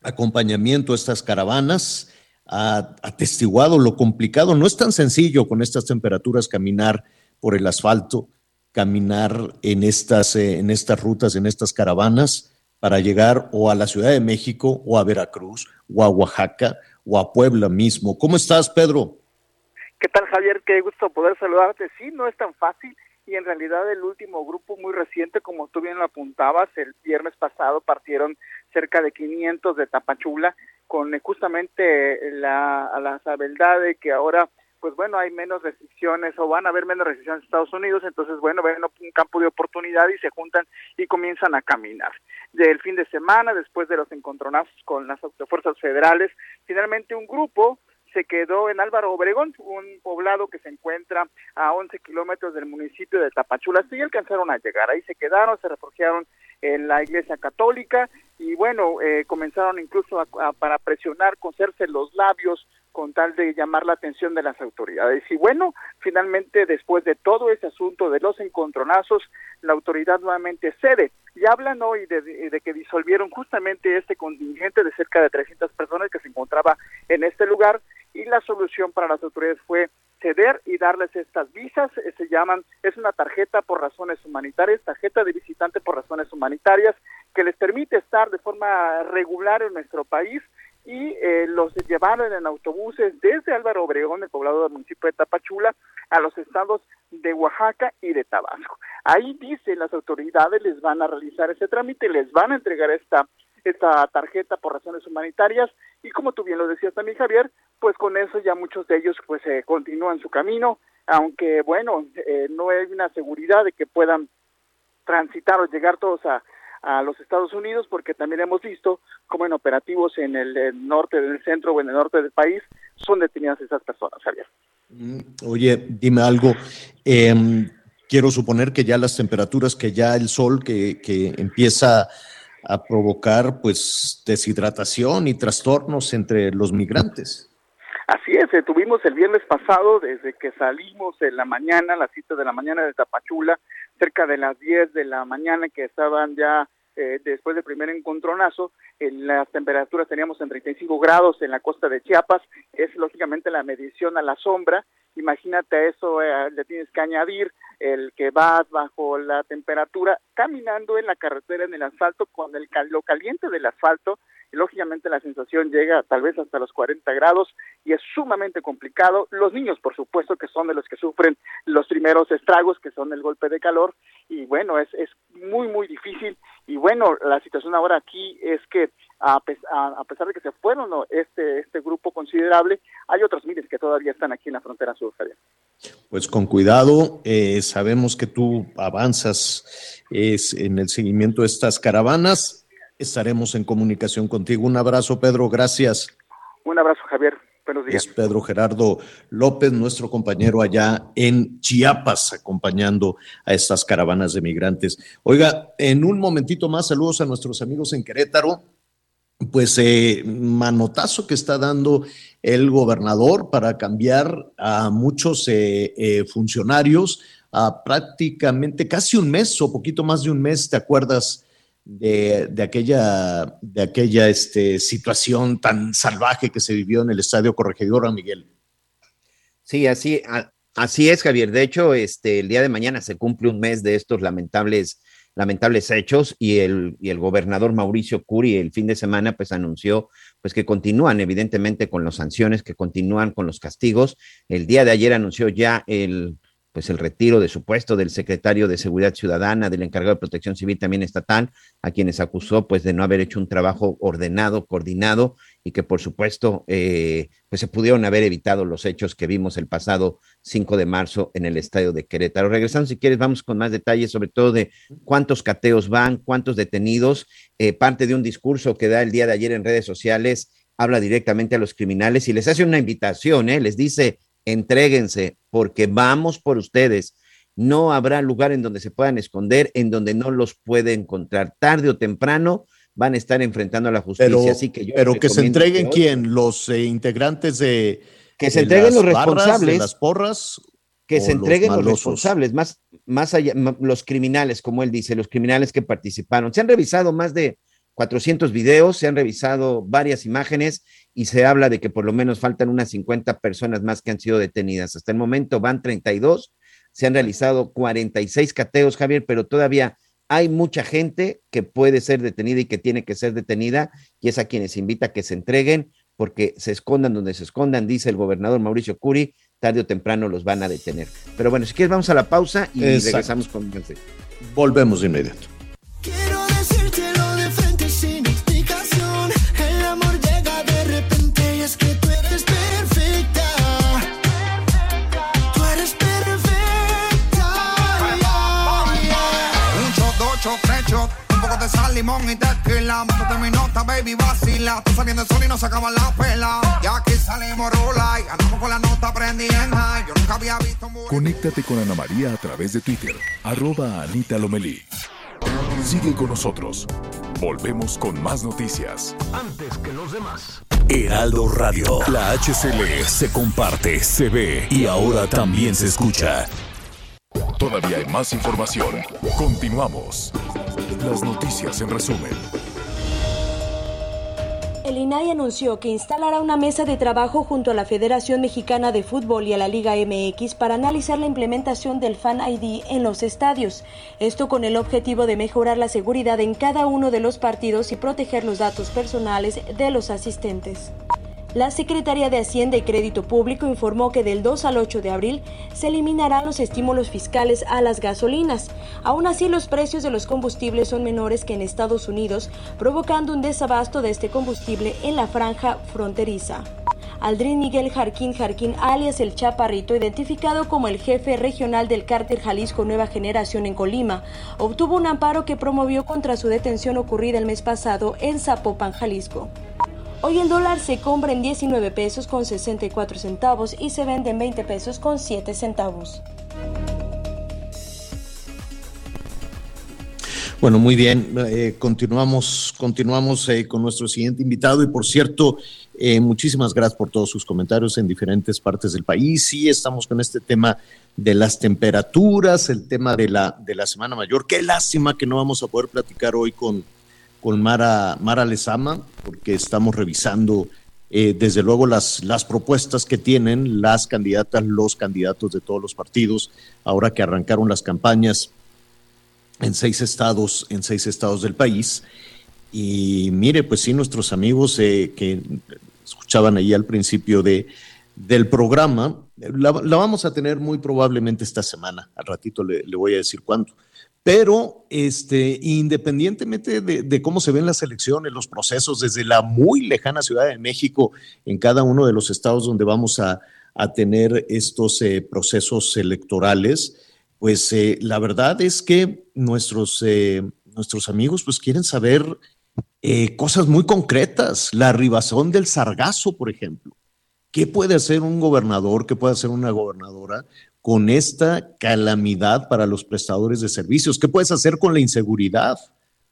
acompañamiento a estas caravanas, ha atestiguado lo complicado. No es tan sencillo con estas temperaturas caminar por el asfalto, caminar en estas, eh, en estas rutas, en estas caravanas, para llegar o a la Ciudad de México, o a Veracruz, o a Oaxaca, o a Puebla mismo. ¿Cómo estás, Pedro? ¿Qué tal, Javier? Qué gusto poder saludarte. Sí, no es tan fácil y en realidad el último grupo muy reciente, como tú bien lo apuntabas, el viernes pasado partieron cerca de 500 de Tapachula con eh, justamente la, la sabedad de que ahora pues bueno, hay menos restricciones o van a haber menos restricciones en Estados Unidos, entonces bueno, ven un campo de oportunidad y se juntan y comienzan a caminar. Del fin de semana, después de los encontronazos con las fuerzas federales, finalmente un grupo se quedó en Álvaro Obregón, un poblado que se encuentra a 11 kilómetros del municipio de Tapachula. Sí alcanzaron a llegar, ahí se quedaron, se refugiaron en la iglesia católica y bueno, eh, comenzaron incluso a, para presionar, coserse los labios con tal de llamar la atención de las autoridades. Y bueno, finalmente después de todo ese asunto de los encontronazos, la autoridad nuevamente cede. Y hablan hoy de, que disolvieron justamente este contingente de cerca de 300 personas que se encontraba en este lugar. Y la solución para las autoridades fue ceder y darles estas visas, eh, se llaman, es una tarjeta por razones humanitarias, tarjeta de visitante por razones humanitarias, que les permite estar de forma regular en nuestro país y eh, los llevaron en autobuses desde Álvaro Obregón, el poblado del municipio de Tapachula, a los estados de Oaxaca y de Tabasco. Ahí dicen las autoridades, les van a realizar ese trámite, les van a entregar esta esta tarjeta por razones humanitarias y como tú bien lo decías también Javier, pues con eso ya muchos de ellos pues eh, continúan su camino, aunque bueno, eh, no hay una seguridad de que puedan transitar o llegar todos a, a los Estados Unidos porque también hemos visto como en operativos en el, norte del centro o en el norte del país son detenidas esas personas, Javier. Mm, oye, dime algo. Em, quiero suponer que ya las temperaturas, que ya el sol que, que empieza a provocar pues deshidratación y trastornos entre los migrantes. Así es, eh, tuvimos el viernes pasado, desde que salimos en la mañana, a las 7 de la mañana de Tapachula, cerca de las 10 de la mañana que estaban ya eh, después del primer encontronazo, en las temperaturas teníamos en 35 grados en la costa de Chiapas, es lógicamente la medición a la sombra, imagínate eso, eh, le tienes que añadir el que vas bajo la temperatura, caminando en la carretera, en el asfalto, con el lo caliente del asfalto, lógicamente la sensación llega tal vez hasta los 40 grados y es sumamente complicado. Los niños, por supuesto, que son de los que sufren los primeros estragos, que son el golpe de calor, y bueno, es, es muy, muy difícil. Y bueno, la situación ahora aquí es que a, pesar de que se fueron este, este grupo considerable, hay otros miles que todavía están aquí en la frontera sur, Pues con cuidado, eh, sabemos que tú avanzas es, en el seguimiento de estas caravanas. Estaremos en comunicación contigo. Un abrazo, Pedro, gracias. Un abrazo, Javier. Buenos días. Es Pedro Gerardo López, nuestro compañero allá en Chiapas, acompañando a estas caravanas de migrantes. Oiga, en un momentito más, saludos a nuestros amigos en Querétaro pues eh, manotazo que está dando el gobernador para cambiar a muchos eh, eh, funcionarios a prácticamente casi un mes o poquito más de un mes, ¿te acuerdas de, aquella, de aquella este, situación tan salvaje que se vivió en el Estadio Corregidora, Miguel? Sí, así, así es, Javier. De hecho, este, el día de mañana se cumple un mes de estos lamentables lamentables hechos y el, y el gobernador Mauricio Curi el fin de semana pues anunció pues que continúan evidentemente con las sanciones, que continúan con los castigos. El día de ayer anunció ya el pues el retiro de su puesto del secretario de Seguridad Ciudadana, del encargado de Protección Civil también estatal, a quienes acusó pues de no haber hecho un trabajo ordenado, coordinado y que por supuesto eh, pues se pudieron haber evitado los hechos que vimos el pasado 5 de marzo en el estadio de Querétaro. Regresando, si quieres, vamos con más detalles sobre todo de cuántos cateos van, cuántos detenidos, eh, parte de un discurso que da el día de ayer en redes sociales habla directamente a los criminales y les hace una invitación, ¿eh? les dice, entréguense, porque vamos por ustedes. No habrá lugar en donde se puedan esconder, en donde no los puede encontrar. Tarde o temprano van a estar enfrentando a la justicia. Pero, Así que, yo pero que se entreguen quién, los eh, integrantes de que se entreguen los responsables, las porras, que se entreguen los, responsables, más, más allá, los criminales, como él dice, los criminales que participaron. Se han revisado más de 400 videos, se han revisado varias imágenes y se habla de que por lo menos faltan unas 50 personas más que han sido detenidas. Hasta el momento van 32, se han realizado 46 cateos, Javier, pero todavía hay mucha gente que puede ser detenida y que tiene que ser detenida y es a quienes invita a que se entreguen porque se escondan donde se escondan, dice el gobernador Mauricio Curi, tarde o temprano los van a detener. Pero bueno, si quieres vamos a la pausa y regresamos con... Volvemos de inmediato. Sal, limón y tequila. Mátate mi nota, baby, vacila. Tú saliendo el sol y no se acaba la pela. Ya aquí salimos rola y andamos con la nota prendida en high. Yo nunca había visto Conéctate con Ana María a través de Twitter. Arroba Anita Lomelí. Sigue con nosotros. Volvemos con más noticias. Antes que los demás. Heraldo Radio. La HCL se comparte, se ve y ahora también se escucha. Todavía hay más información. Continuamos. Las noticias en resumen. El INAI anunció que instalará una mesa de trabajo junto a la Federación Mexicana de Fútbol y a la Liga MX para analizar la implementación del Fan ID en los estadios. Esto con el objetivo de mejorar la seguridad en cada uno de los partidos y proteger los datos personales de los asistentes. La Secretaría de Hacienda y Crédito Público informó que del 2 al 8 de abril se eliminarán los estímulos fiscales a las gasolinas. Aún así, los precios de los combustibles son menores que en Estados Unidos, provocando un desabasto de este combustible en la franja fronteriza. Aldrin Miguel Jarquín Jarquín, alias El Chaparrito, identificado como el jefe regional del cártel Jalisco Nueva Generación en Colima, obtuvo un amparo que promovió contra su detención ocurrida el mes pasado en Zapopan, Jalisco. Hoy el dólar se compra en 19 pesos con 64 centavos y se vende en 20 pesos con 7 centavos. Bueno, muy bien. Eh, continuamos, continuamos eh, con nuestro siguiente invitado y por cierto, eh, muchísimas gracias por todos sus comentarios en diferentes partes del país. Sí, estamos con este tema de las temperaturas, el tema de la, de la Semana Mayor. Qué lástima que no vamos a poder platicar hoy con, con Mara, Mara Lezama, porque estamos revisando eh, desde luego las, las propuestas que tienen las candidatas, los candidatos de todos los partidos, ahora que arrancaron las campañas en seis estados, en seis estados del país. Y mire, pues sí, nuestros amigos eh, que escuchaban ahí al principio de, del programa, la, vamos a tener muy probablemente esta semana. Al ratito le, voy a decir cuándo. Pero este, independientemente de, cómo se ven las elecciones, los procesos desde la muy lejana Ciudad de México, en cada uno de los estados donde vamos a, tener estos eh, procesos electorales, pues eh, la verdad es que nuestros, eh, nuestros amigos pues quieren saber cosas muy concretas, la ribazón del sargazo, por ejemplo. ¿Qué puede hacer un gobernador, qué puede hacer una gobernadora con esta calamidad para los prestadores de servicios? ¿Qué puedes hacer con la inseguridad?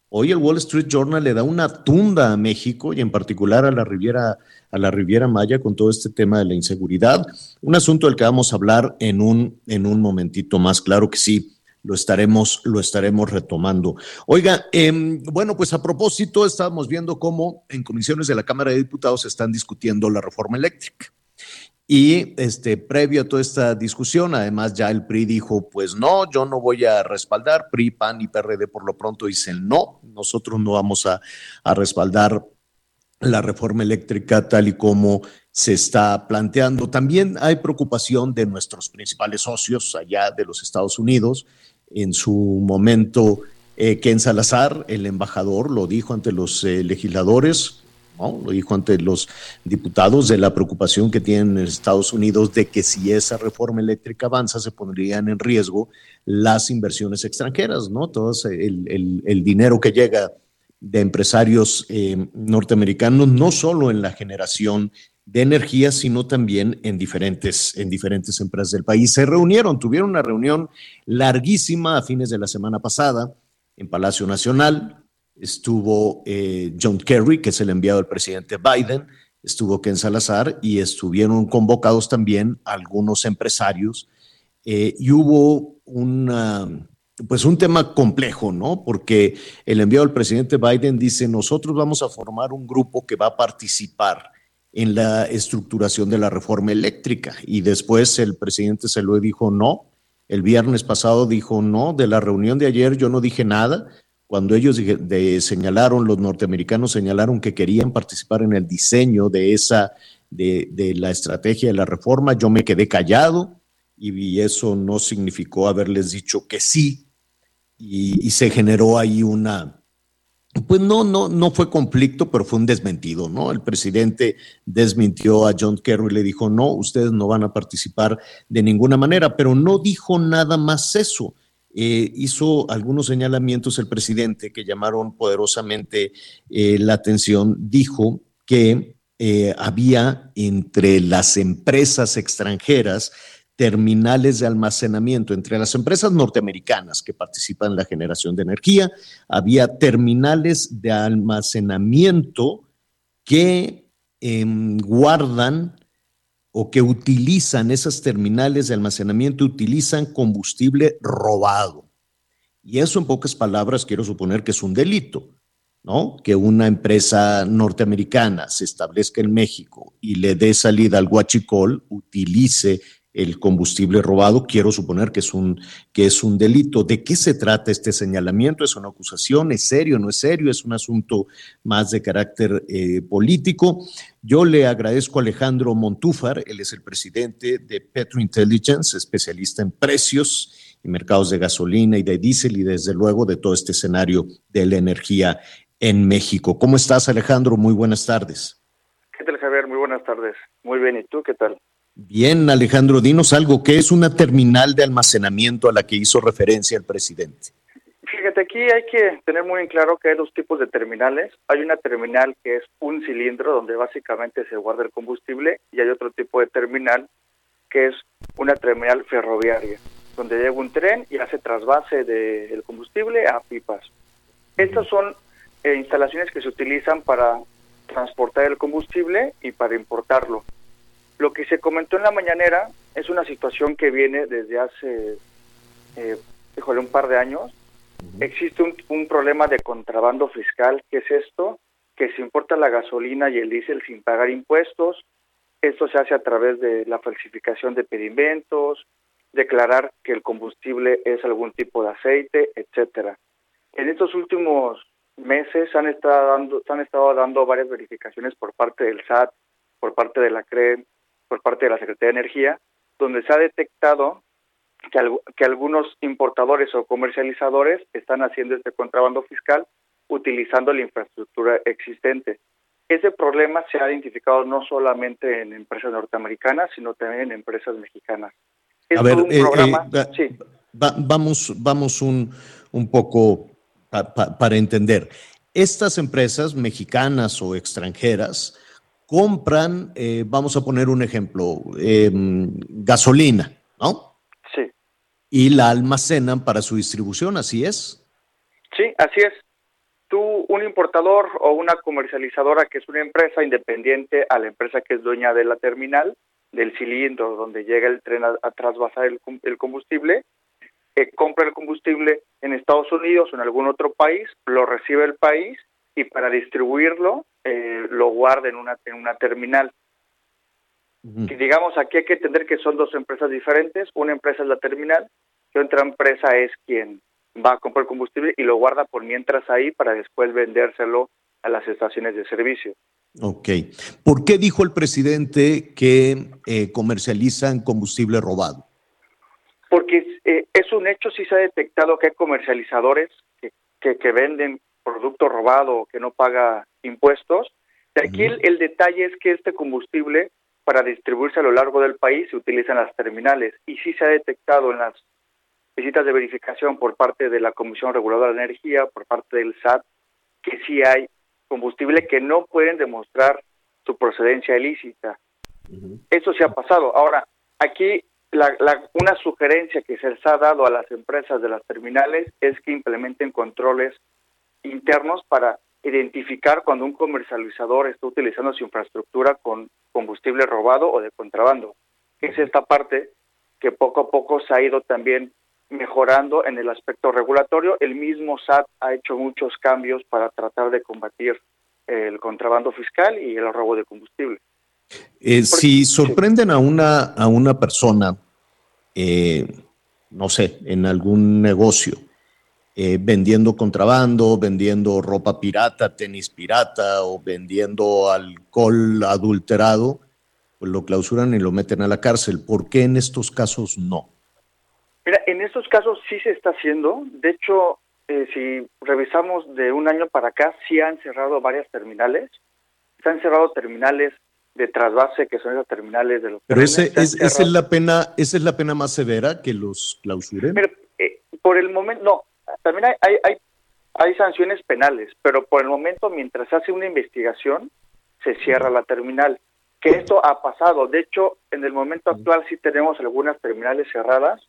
Hoy el Wall Street Journal le da una tunda a México y en particular a la Riviera, a la Riviera Maya con todo este tema de la inseguridad. Un asunto del que vamos a hablar en un, en un momentito más, claro que sí lo estaremos, lo estaremos retomando. Oiga, em, bueno, pues a propósito, estábamos viendo cómo en comisiones de la Cámara de Diputados están discutiendo la reforma eléctrica. Y este, previo a toda esta discusión, además ya el PRI dijo, pues no, yo no voy a respaldar, PRI, PAN y PRD por lo pronto dicen no, nosotros no vamos a, a respaldar la reforma eléctrica tal y como se está planteando. También hay preocupación de nuestros principales socios allá de los Estados Unidos, en su momento, eh, Ken Salazar, el embajador, lo dijo ante los eh, legisladores, lo dijo ante los diputados de la preocupación que tienen en Estados Unidos de que si esa reforma eléctrica avanza se pondrían en riesgo las inversiones extranjeras, ¿no? Todo el, el, dinero que llega de empresarios eh, norteamericanos, no solo en la generación de energía, sino también en diferentes, en diferentes empresas del país. Se reunieron, tuvieron una reunión larguísima a fines de la semana pasada en Palacio Nacional. Estuvo eh, John Kerry, que es el enviado del presidente Biden, estuvo Ken Salazar y estuvieron convocados también algunos empresarios eh, y hubo una, pues un tema complejo, ¿no? Porque el enviado del presidente Biden dice, nosotros vamos a formar un grupo que va a participar en la estructuración de la reforma eléctrica. Y después el presidente se dijo no. El viernes pasado dijo no. De la reunión de ayer yo no dije nada. Cuando ellos señalaron, los norteamericanos señalaron que querían participar en el diseño de esa, de, la estrategia de la reforma, yo me quedé callado y, eso no significó haberles dicho que sí. y se generó ahí una, pues no, no, no fue conflicto, pero fue un desmentido, ¿no? El presidente desmintió a John Kerry y le dijo, no, ustedes no van a participar de ninguna manera, pero no dijo nada más eso. Eh, hizo algunos señalamientos el presidente que llamaron poderosamente eh, la atención. Dijo que eh, había entre las empresas extranjeras terminales de almacenamiento entre las empresas norteamericanas que participan en la generación de energía. Había terminales de almacenamiento que em, guardan o que utilizan esas terminales de almacenamiento, utilizan combustible robado. Y eso en pocas palabras quiero suponer que es un delito, ¿no? Que una empresa norteamericana se establezca en México y le dé salida al guachicol, utilice el combustible robado, quiero suponer que es un, que es un delito. ¿De qué se trata este señalamiento? ¿Es una acusación? ¿Es serio? ¿No es serio? ¿Es un asunto más de carácter eh, político? Yo le agradezco a Alejandro Montúfar, él es el presidente de Petro Intelligence, especialista en precios y mercados de gasolina y de diésel y desde luego de todo este escenario de la energía en México. ¿Cómo estás, Alejandro? Muy buenas tardes. ¿Qué tal, Javier? Muy buenas tardes. Muy bien, ¿y tú qué tal? Bien, Alejandro, dinos algo. ¿Qué es una terminal de almacenamiento a la que hizo referencia el presidente? Fíjate, aquí hay que tener muy en claro que hay dos tipos de terminales. Hay una terminal que es un cilindro donde básicamente se guarda el combustible y hay otro tipo de terminal que es una terminal ferroviaria, donde llega un tren y hace trasvase del combustible a pipas. Estas son eh, instalaciones que se utilizan para transportar el combustible y para importarlo. Lo que se comentó en la mañanera es una situación que viene desde hace, eh, un par de años. Existe un, problema de contrabando fiscal. ¿Qué es esto? Que se importa la gasolina y el diésel sin pagar impuestos. Esto se hace a través de la falsificación de pedimentos, declarar que el combustible es algún tipo de aceite, etcétera. En estos últimos meses han estado dando, se han estado dando varias verificaciones por parte del SAT, por parte de la CRE, por parte de la Secretaría de Energía, donde se ha detectado que, que algunos importadores o comercializadores están haciendo este contrabando fiscal utilizando la infraestructura existente. Ese problema se ha identificado no solamente en empresas norteamericanas, sino también en empresas mexicanas. A ver, eh, eh, vamos, vamos un, un poco para entender. Estas empresas mexicanas o extranjeras compran, eh, vamos a poner un ejemplo, em, gasolina, ¿no? Sí. Y la almacenan para su distribución, ¿así es? Sí, así es. Tú, un importador o una comercializadora que es una empresa independiente a la empresa que es dueña de la terminal, del cilindro donde llega el tren a, trasvasar el, el combustible, eh, compra el combustible en Estados Unidos o en algún otro país, lo recibe el país y para distribuirlo eh, lo guarda en una, en una terminal. Y digamos, aquí hay que entender que son dos empresas diferentes. Una empresa es la terminal y otra empresa es quien va a comprar combustible y lo guarda por mientras ahí para después vendérselo a las estaciones de servicio. Ok. ¿Por qué dijo el presidente que eh, comercializan combustible robado? Porque eh, es un hecho, sí se ha detectado que hay comercializadores que, que, venden producto robado que no paga impuestos. De aquí el, detalle es que este combustible, para distribuirse a lo largo del país, se utiliza en las terminales y sí se ha detectado en las visitas de verificación por parte de la Comisión Reguladora de Energía, por parte del SAT, que sí hay combustible que no pueden demostrar su procedencia ilícita. Eso sí ha pasado. Ahora, aquí una sugerencia que se les ha dado a las empresas de las terminales es que implementen controles internos para identificar cuando un comercializador está utilizando su infraestructura con combustible robado o de contrabando. Es esta parte que poco a poco se ha ido también mejorando en el aspecto regulatorio. El mismo SAT ha hecho muchos cambios para tratar de combatir el contrabando fiscal y el robo de combustible. Eh, si sorprenden a una, a una persona eh, no sé, en algún negocio, eh, vendiendo contrabando, vendiendo ropa pirata, tenis pirata o vendiendo alcohol adulterado, pues lo clausuran y lo meten a la cárcel. ¿Por qué en estos casos no? Mira, en estos casos sí se está haciendo. De hecho, eh, si revisamos de un año para acá, sí han cerrado varias terminales. Se han cerrado terminales de trasvase que son esas terminales de los pero ese, es, esa es la pena esa es la pena más severa que los clausuren pero, eh, por el momento no también hay, hay, hay hay sanciones penales pero por el momento mientras hace una investigación se cierra la terminal que esto ha pasado. De hecho en el momento actual sí tenemos algunas terminales cerradas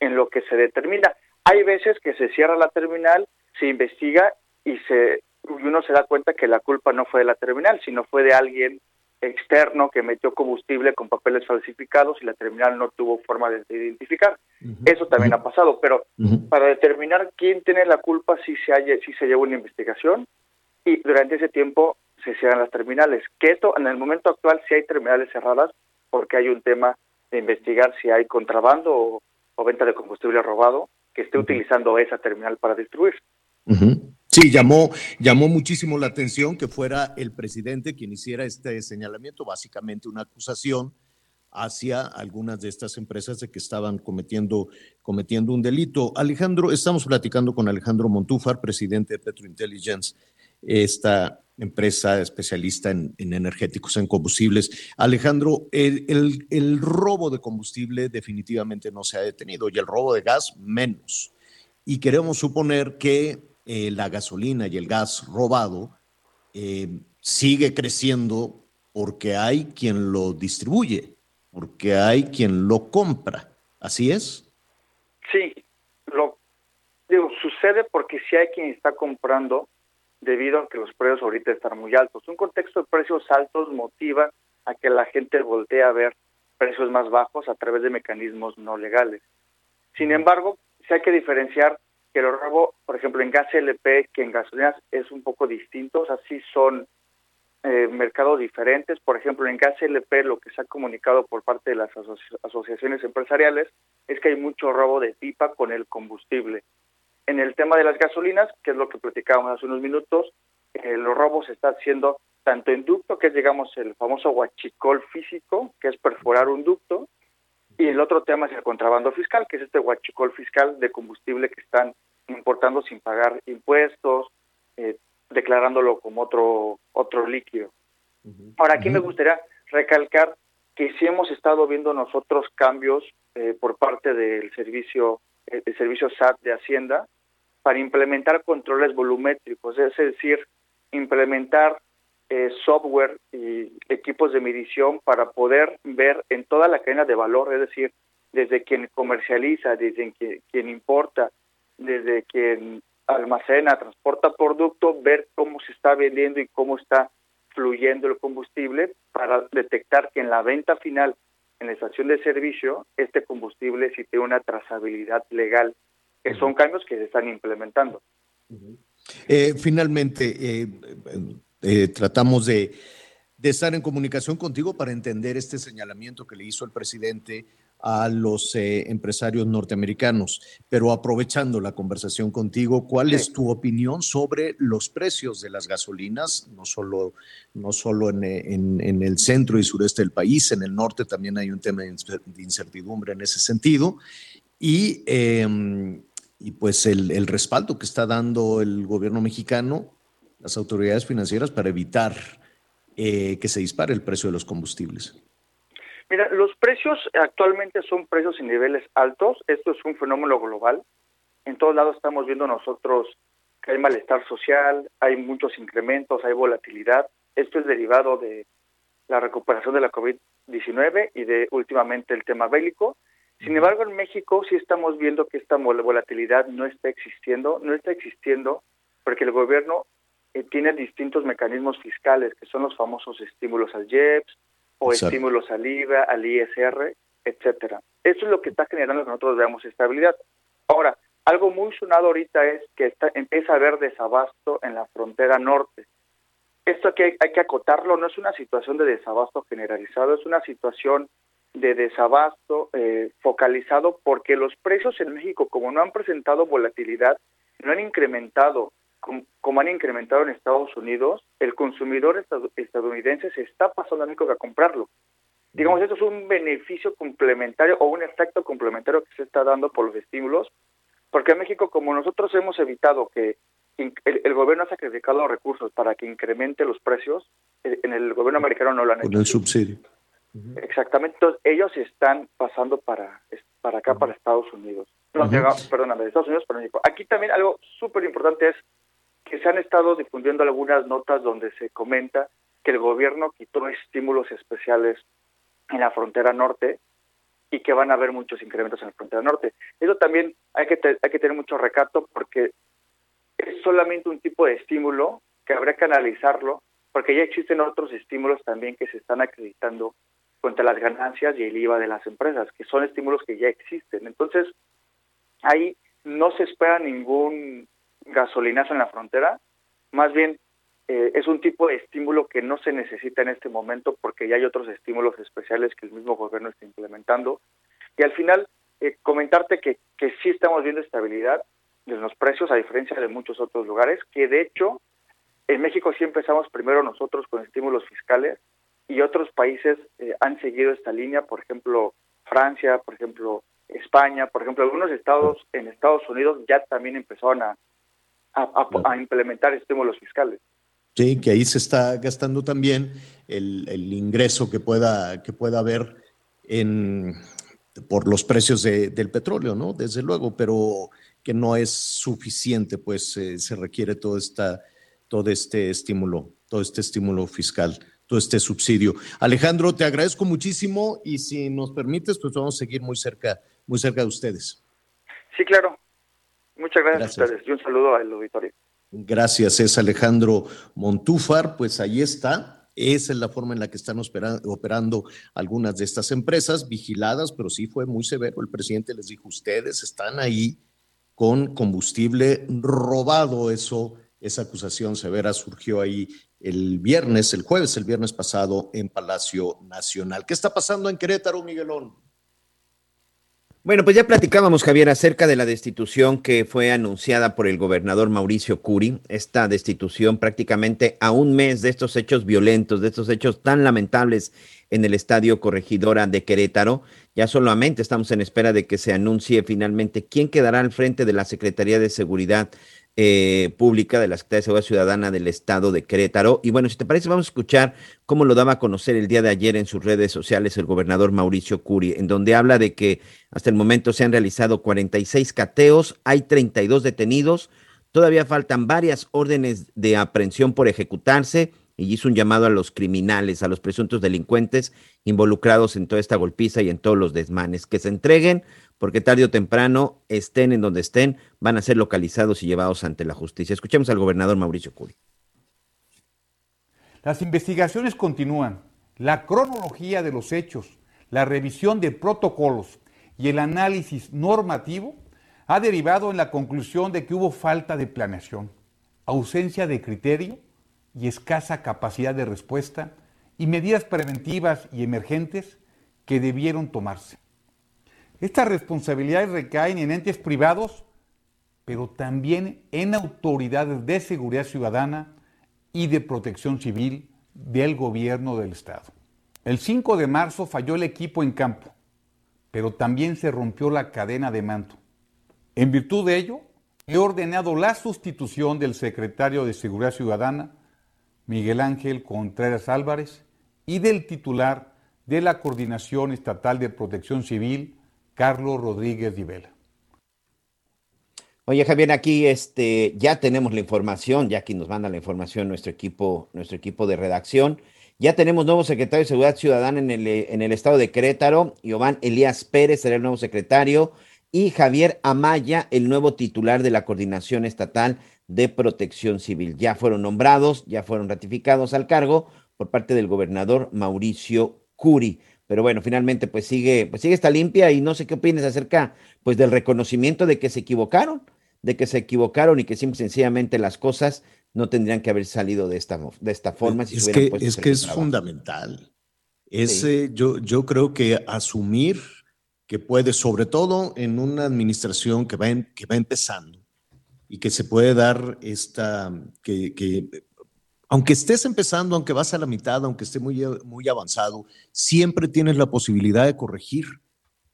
en lo que se determina. Hay veces que se cierra la terminal se investiga y se uno se da cuenta que la culpa no fue de la terminal sino fue de alguien externo que metió combustible con papeles falsificados y la terminal no tuvo forma de, identificar. Eso también ha pasado, pero para determinar quién tiene la culpa si se, haya, si se lleva una investigación y durante ese tiempo se cierran las terminales. Que esto en el momento actual sí hay terminales cerradas porque hay un tema de investigar si hay contrabando o, venta de combustible robado que esté utilizando esa terminal para distribuir. Sí, llamó, llamó muchísimo la atención que fuera el presidente quien hiciera este señalamiento, básicamente una acusación hacia algunas de estas empresas de que estaban cometiendo, cometiendo un delito. Alejandro, estamos platicando con Alejandro Montúfar, presidente de Petrointelligence, esta empresa especialista en, energéticos, en combustibles. Alejandro, el, el robo de combustible definitivamente no se ha detenido y el robo de gas menos. Y queremos suponer que eh, la gasolina y el gas robado eh, sigue creciendo porque hay quien lo distribuye, porque hay quien lo compra. ¿Así es? Sí, lo digo, sucede porque si hay quien está comprando debido a que los precios ahorita están muy altos. Un contexto de precios altos motiva a que la gente voltee a ver precios más bajos a través de mecanismos no legales. Sin embargo, si hay que diferenciar que el robo, por ejemplo, en gas LP que en gasolinas es un poco distinto, o sea, sí son eh, mercados diferentes. Por ejemplo, en gas LP lo que se ha comunicado por parte de las asociaciones empresariales es que hay mucho robo de pipa con el combustible. En el tema de las gasolinas, que es lo que platicábamos hace unos minutos, eh, los robos se están haciendo tanto en ducto, que es, digamos, el famoso huachicol físico, que es perforar un ducto, y el otro tema es el contrabando fiscal, que es este huachicol fiscal de combustible que están importando sin pagar impuestos, eh, declarándolo como otro, otro líquido. Ahora, aquí me gustaría recalcar que sí hemos estado viendo nosotros cambios eh, por parte del servicio, eh, el servicio SAT de Hacienda para implementar controles volumétricos, es decir, implementar eh, software y equipos de medición para poder ver en toda la cadena de valor, es decir, desde quien comercializa, desde quien, quien importa, desde quien almacena, transporta producto, ver cómo se está vendiendo y cómo está fluyendo el combustible para detectar que en la venta final en la estación de servicio este combustible sí tiene una trazabilidad legal, que son cambios que se están implementando. Eh, finalmente, eh, eh, tratamos de, de estar en comunicación contigo para entender este señalamiento que le hizo el presidente a los eh, empresarios norteamericanos. Pero aprovechando la conversación contigo, ¿cuál es tu opinión sobre los precios de las gasolinas? No solo, no solo en, en- en el centro y sureste del país, en el norte también hay un tema de incertidumbre en ese sentido. Y, eh, y pues el, el respaldo que está dando el gobierno mexicano, las autoridades financieras, para evitar eh, que se dispare el precio de los combustibles. Mira, los precios actualmente son precios en niveles altos. Esto es un fenómeno global. En todos lados estamos viendo nosotros que hay malestar social, hay muchos incrementos, hay volatilidad. Esto es derivado de la recuperación de la COVID-19 y de últimamente el tema bélico. Sin embargo, en México sí estamos viendo que esta vol- volatilidad no está existiendo, no está existiendo porque el gobierno eh, tiene distintos mecanismos fiscales, que son los famosos estímulos al IEPS o Exacto. estímulos al IVA, al ISR, etcétera. Eso es lo que está generando que nosotros veamos estabilidad. Ahora, algo muy sonado ahorita es que está, empieza a haber desabasto en la frontera norte. Esto aquí hay, hay que acotarlo, no es una situación de desabasto generalizado, es una situación de desabasto eh, focalizado porque los precios en México, como no han presentado volatilidad, no han incrementado como han incrementado en Estados Unidos, el consumidor estad- estadounidense se está pasando a México a comprarlo. Digamos, esto es un beneficio complementario o un efecto complementario que se está dando por los estímulos, porque en México, como nosotros hemos evitado que in- el, el gobierno ha sacrificado recursos para que incremente los precios, eh, en el gobierno americano no lo han Con hecho. el subsidio. Exactamente, entonces ellos están pasando para, para acá, para Estados Unidos. No, llega- perdóname, de Estados Unidos para México. Aquí también algo súper importante es que se han estado difundiendo algunas notas donde se comenta que el gobierno quitó estímulos especiales en la frontera norte y que van a haber muchos incrementos en la frontera norte. Eso también hay que, te- hay que tener mucho recato porque es solamente un tipo de estímulo que habría que analizarlo porque ya existen otros estímulos también que se están acreditando contra las ganancias y el IVA de las empresas, que son estímulos que ya existen. Entonces, ahí no se espera ningún gasolinazo en la frontera, más bien eh, es un tipo de estímulo que no se necesita en este momento porque ya hay otros estímulos especiales que el mismo gobierno está implementando. Y al final, eh, comentarte que, que sí estamos viendo estabilidad en los precios, a diferencia de muchos otros lugares, que de hecho en México sí empezamos primero nosotros con estímulos fiscales y otros países eh, han seguido esta línea, por ejemplo Francia, por ejemplo España, por ejemplo algunos estados en Estados Unidos ya también empezaron a, a, a- a implementar estímulos fiscales. Sí, que ahí se está gastando también el, el ingreso que pueda, que pueda haber en, por los precios de- del petróleo, ¿no? Desde luego, pero que no es suficiente, pues eh, se requiere todo, esta, todo este estímulo, todo este estímulo fiscal, todo este subsidio. Alejandro, te agradezco muchísimo y si nos permites, pues vamos a seguir muy cerca, muy cerca de ustedes. Sí, claro. Muchas gracias, Gracias. a ustedes y un saludo al auditorio. Gracias, es Alejandro Montúfar. Pues ahí está. Esa es la forma en la que están opera- operando algunas de estas empresas, vigiladas, pero sí fue muy severo. El presidente les dijo, ustedes están ahí con combustible robado. Eso, esa acusación severa surgió ahí el viernes, el jueves, el viernes pasado en Palacio Nacional. ¿Qué está pasando en Querétaro, Miguelón? Bueno, pues ya platicábamos, Javier, acerca de la destitución que fue anunciada por el gobernador Mauricio Curi, esta destitución prácticamente a un mes de estos hechos violentos, de estos hechos tan lamentables en el Estadio Corregidora de Querétaro. Ya solamente estamos en espera de que se anuncie finalmente quién quedará al frente de la Secretaría de Seguridad eh, Pública de la Secretaría de Seguridad Ciudadana del Estado de Querétaro. Y bueno, si te parece, vamos a escuchar cómo lo daba a conocer el día de ayer en sus redes sociales el gobernador Mauricio Curi, en donde habla de que hasta el momento se han realizado 46 cateos, hay 32 detenidos, todavía faltan varias órdenes de aprehensión por ejecutarse y hizo un llamado a los criminales, a los presuntos delincuentes involucrados en toda esta golpiza y en todos los desmanes, que se entreguen porque tarde o temprano, estén en donde estén, van a ser localizados y llevados ante la justicia. Escuchemos al gobernador Mauricio Curi. Las investigaciones continúan. La cronología de los hechos, la revisión de protocolos y el análisis normativo ha derivado en la conclusión de que hubo falta de planeación, ausencia de criterio y escasa capacidad de respuesta y medidas preventivas y emergentes que debieron tomarse. Estas responsabilidades recaen en entes privados, pero también en autoridades de seguridad ciudadana y de protección civil del gobierno del Estado. El 5 de marzo falló el equipo en campo, pero también se rompió la cadena de mando. En virtud de ello, he ordenado la sustitución del secretario de Seguridad Ciudadana, Miguel Ángel Contreras Álvarez, y del titular de la Coordinación Estatal de Protección Civil, Carlos Rodríguez Vela. Oye, Javier, aquí este, ya tenemos la información, ya aquí nos manda la información nuestro equipo, nuestro equipo de redacción. Ya tenemos nuevo secretario de Seguridad Ciudadana en el, en el estado de Querétaro. Iván Elías Pérez será el nuevo secretario y Javier Amaya, el nuevo titular de la Coordinación Estatal de Protección Civil. Ya fueron nombrados, ya fueron ratificados al cargo por parte del gobernador Mauricio Curi. Pero bueno, finalmente pues sigue, pues sigue esta limpia y no sé qué opinas acerca pues del reconocimiento de que se equivocaron, de que se equivocaron y que simple sencillamente las cosas no tendrían que haber salido de esta, de esta forma. Si es que, es, que es fundamental. Ese, yo, yo creo que asumir que puede, sobre todo en una administración que va, que va empezando y que se puede dar esta, que, que aunque estés empezando, aunque vas a la mitad, aunque esté muy, muy avanzado, siempre tienes la posibilidad de corregir.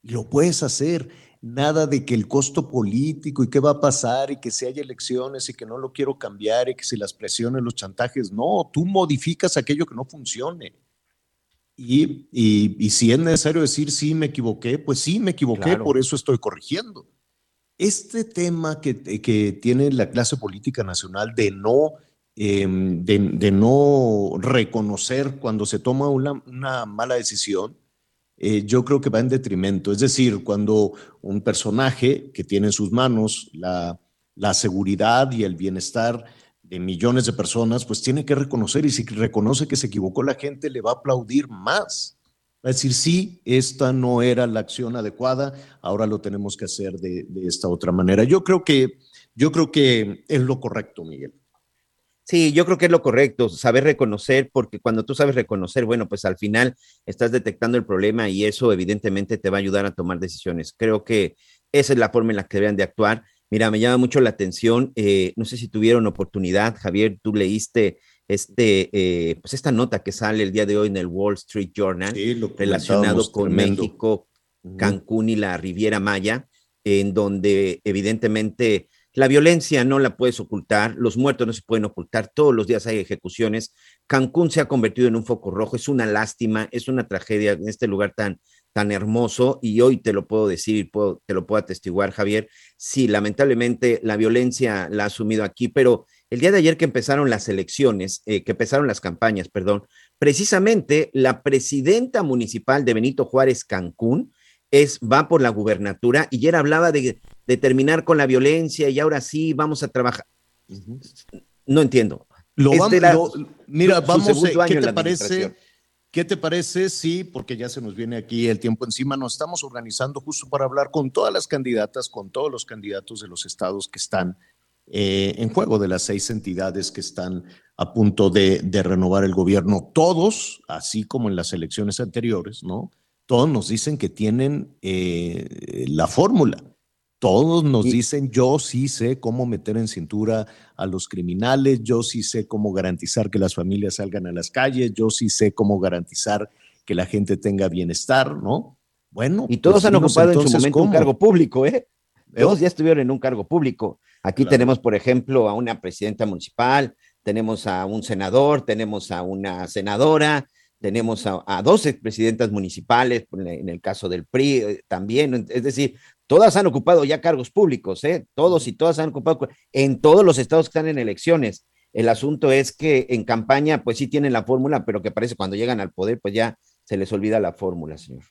Y lo puedes hacer. Nada de que el costo político y qué va a pasar y que si hay elecciones y que no lo quiero cambiar y que si las presiones, los chantajes. No, tú modificas aquello que no funcione. Y, y, si es necesario decir sí me equivoqué, pues sí me equivoqué, por eso estoy corrigiendo. Este tema que, que tiene la clase política nacional de no Em, de, no reconocer cuando se toma una, mala decisión, eh, yo creo que va en detrimento. Es decir, cuando un personaje que tiene en sus manos la, seguridad y el bienestar de millones de personas, pues tiene que reconocer y si reconoce que se equivocó la gente, le va a aplaudir más. Va a decir, sí, esta no era la acción adecuada, ahora lo tenemos que hacer de, de esta otra manera. Yo creo que, yo creo que es lo correcto, Miguel. Sí, yo creo que es lo correcto, saber reconocer, porque cuando tú sabes reconocer, bueno, pues al final estás detectando el problema y eso evidentemente te va a ayudar a tomar decisiones. Creo que esa es la forma en la que deben de actuar. Mira, me llama mucho la atención, eh, no sé si tuvieron oportunidad, Javier, tú leíste este, eh, pues esta nota que sale el día de hoy en el Wall Street Journal relacionado con México, Cancún y la Riviera Maya, en donde evidentemente la violencia no la puedes ocultar, los muertos no se pueden ocultar, todos los días hay ejecuciones. Cancún se ha convertido en un foco rojo, es una lástima, es una tragedia en este lugar tan, tan hermoso y hoy te lo puedo decir y puedo, te lo puedo atestiguar, Javier. Sí, lamentablemente la violencia la ha asumido aquí, pero el día de ayer que empezaron las elecciones, eh, que empezaron las campañas, perdón, precisamente la presidenta municipal de Benito Juárez Cancún es, va por la gubernatura y ayer hablaba de de terminar con la violencia y ahora sí vamos a trabajar. No entiendo. Lo vamos, mira, vamos, a ¿qué te parece? ¿Qué te parece? Sí, porque ya se nos viene aquí el tiempo encima. Nos estamos organizando justo para hablar con todas las candidatas, con todos los candidatos de los estados que están eh, en juego, de las seis entidades que están a punto de, de, renovar el gobierno. Todos, así como en las elecciones anteriores, ¿no? todos nos dicen que tienen eh, la fórmula. Todos nos dicen, yo sí sé cómo meter en cintura a los criminales, yo sí sé cómo garantizar que las familias salgan a las calles, yo sí sé cómo garantizar que la gente tenga bienestar, ¿no? Bueno. Y todos pues han ocupado en su momento un cargo público, ¿eh? ¿Eh? Todos ya estuvieron en un cargo público. Aquí Claro. tenemos, por ejemplo, a una presidenta municipal, tenemos a un senador, tenemos a una senadora, tenemos a, a dos expresidentas municipales, en en el caso del PRI eh, también. Es decir, todas han ocupado ya cargos públicos, ¿eh? Todos y todas han ocupado en todos los estados que están en elecciones. El asunto es que en campaña, pues sí tienen la fórmula, pero que parece cuando llegan al poder, pues ya se les olvida la fórmula, señor.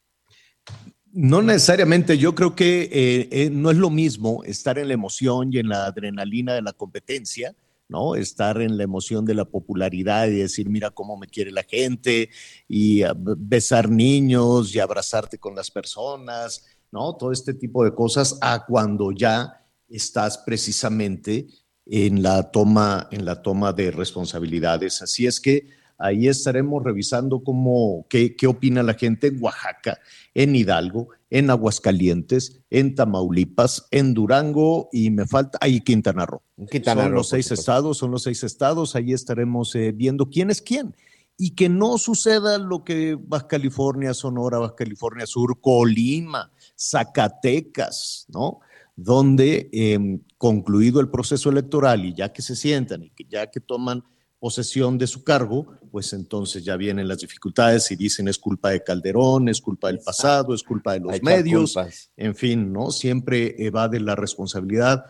No necesariamente, yo creo que eh, eh, no es lo mismo estar en la emoción y en la adrenalina de la competencia, ¿no? Estar en la emoción de la popularidad y decir, mira cómo me quiere la gente, y ah, besar niños y abrazarte con las personas, ¿no? Todo este tipo de cosas, a cuando ya estás precisamente en la toma, en la toma de responsabilidades. Así es que ahí estaremos revisando cómo, qué, qué opina la gente en Oaxaca, en Hidalgo, en Aguascalientes, en Tamaulipas, en Durango y me falta, ahí Quintana Roo. Quintana son Roo, los seis estados, son los seis estados, ahí estaremos eh, viendo quién es quién. Y que no suceda lo que Baja California, Sonora, Baja California Sur, Colima, Zacatecas, ¿no? Donde eh, concluido el proceso electoral y ya que se sientan y que ya que toman posesión de su cargo, pues entonces ya vienen las dificultades y dicen es culpa de Calderón, es culpa del pasado, es culpa de los medios, en fin, ¿no? Siempre evade la responsabilidad.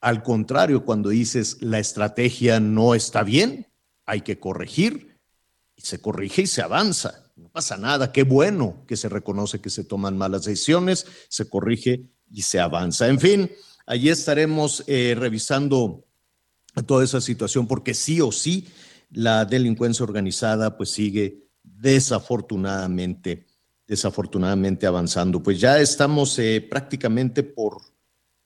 Al contrario, cuando dices la estrategia no está bien, hay que corregir, y se corrige y se avanza. No pasa nada, qué bueno que se reconoce que se toman malas decisiones, se corrige y se avanza. En fin, allí estaremos eh, revisando toda esa situación porque sí o sí la delincuencia organizada pues sigue desafortunadamente, desafortunadamente avanzando. Pues ya estamos eh, prácticamente por,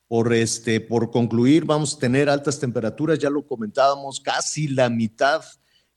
por, este, por concluir, vamos a tener altas temperaturas, ya lo comentábamos, casi la mitad,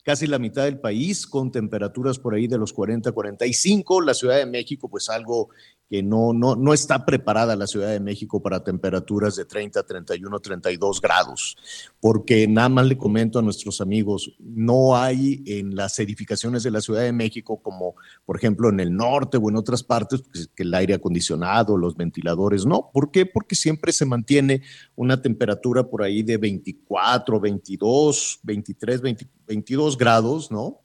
casi la mitad del país con temperaturas por ahí de los 40, 45. La Ciudad de México, pues algo que no, no, no está preparada la Ciudad de México para temperaturas de 30, 31, 32 grados, porque nada más le comento a nuestros amigos, no hay en las edificaciones de la Ciudad de México, como por ejemplo en el norte o en otras partes, pues, que el aire acondicionado, los ventiladores, no. ¿Por qué? Porque siempre se mantiene una temperatura por ahí de 24, 22, 23, 20 22 grados, ¿no?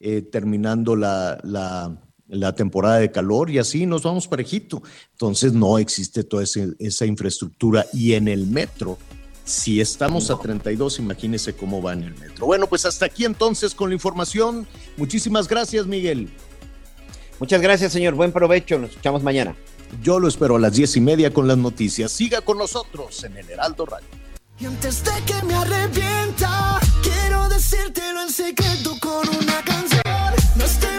Eh, terminando la, la, la temporada de calor y así nos vamos parejito. Entonces no existe toda ese- esa infraestructura y en el metro, si estamos a 32, imagínese cómo va en el metro. Bueno, pues hasta aquí entonces con la información. Muchísimas gracias, Miguel. Muchas gracias, señor. Buen provecho. Nos escuchamos mañana. Yo lo espero a las diez y media con las noticias. Siga con nosotros en el Heraldo Radio. Y antes de que me arrepienta, quiero decírtelo en secreto con una canción. No estoy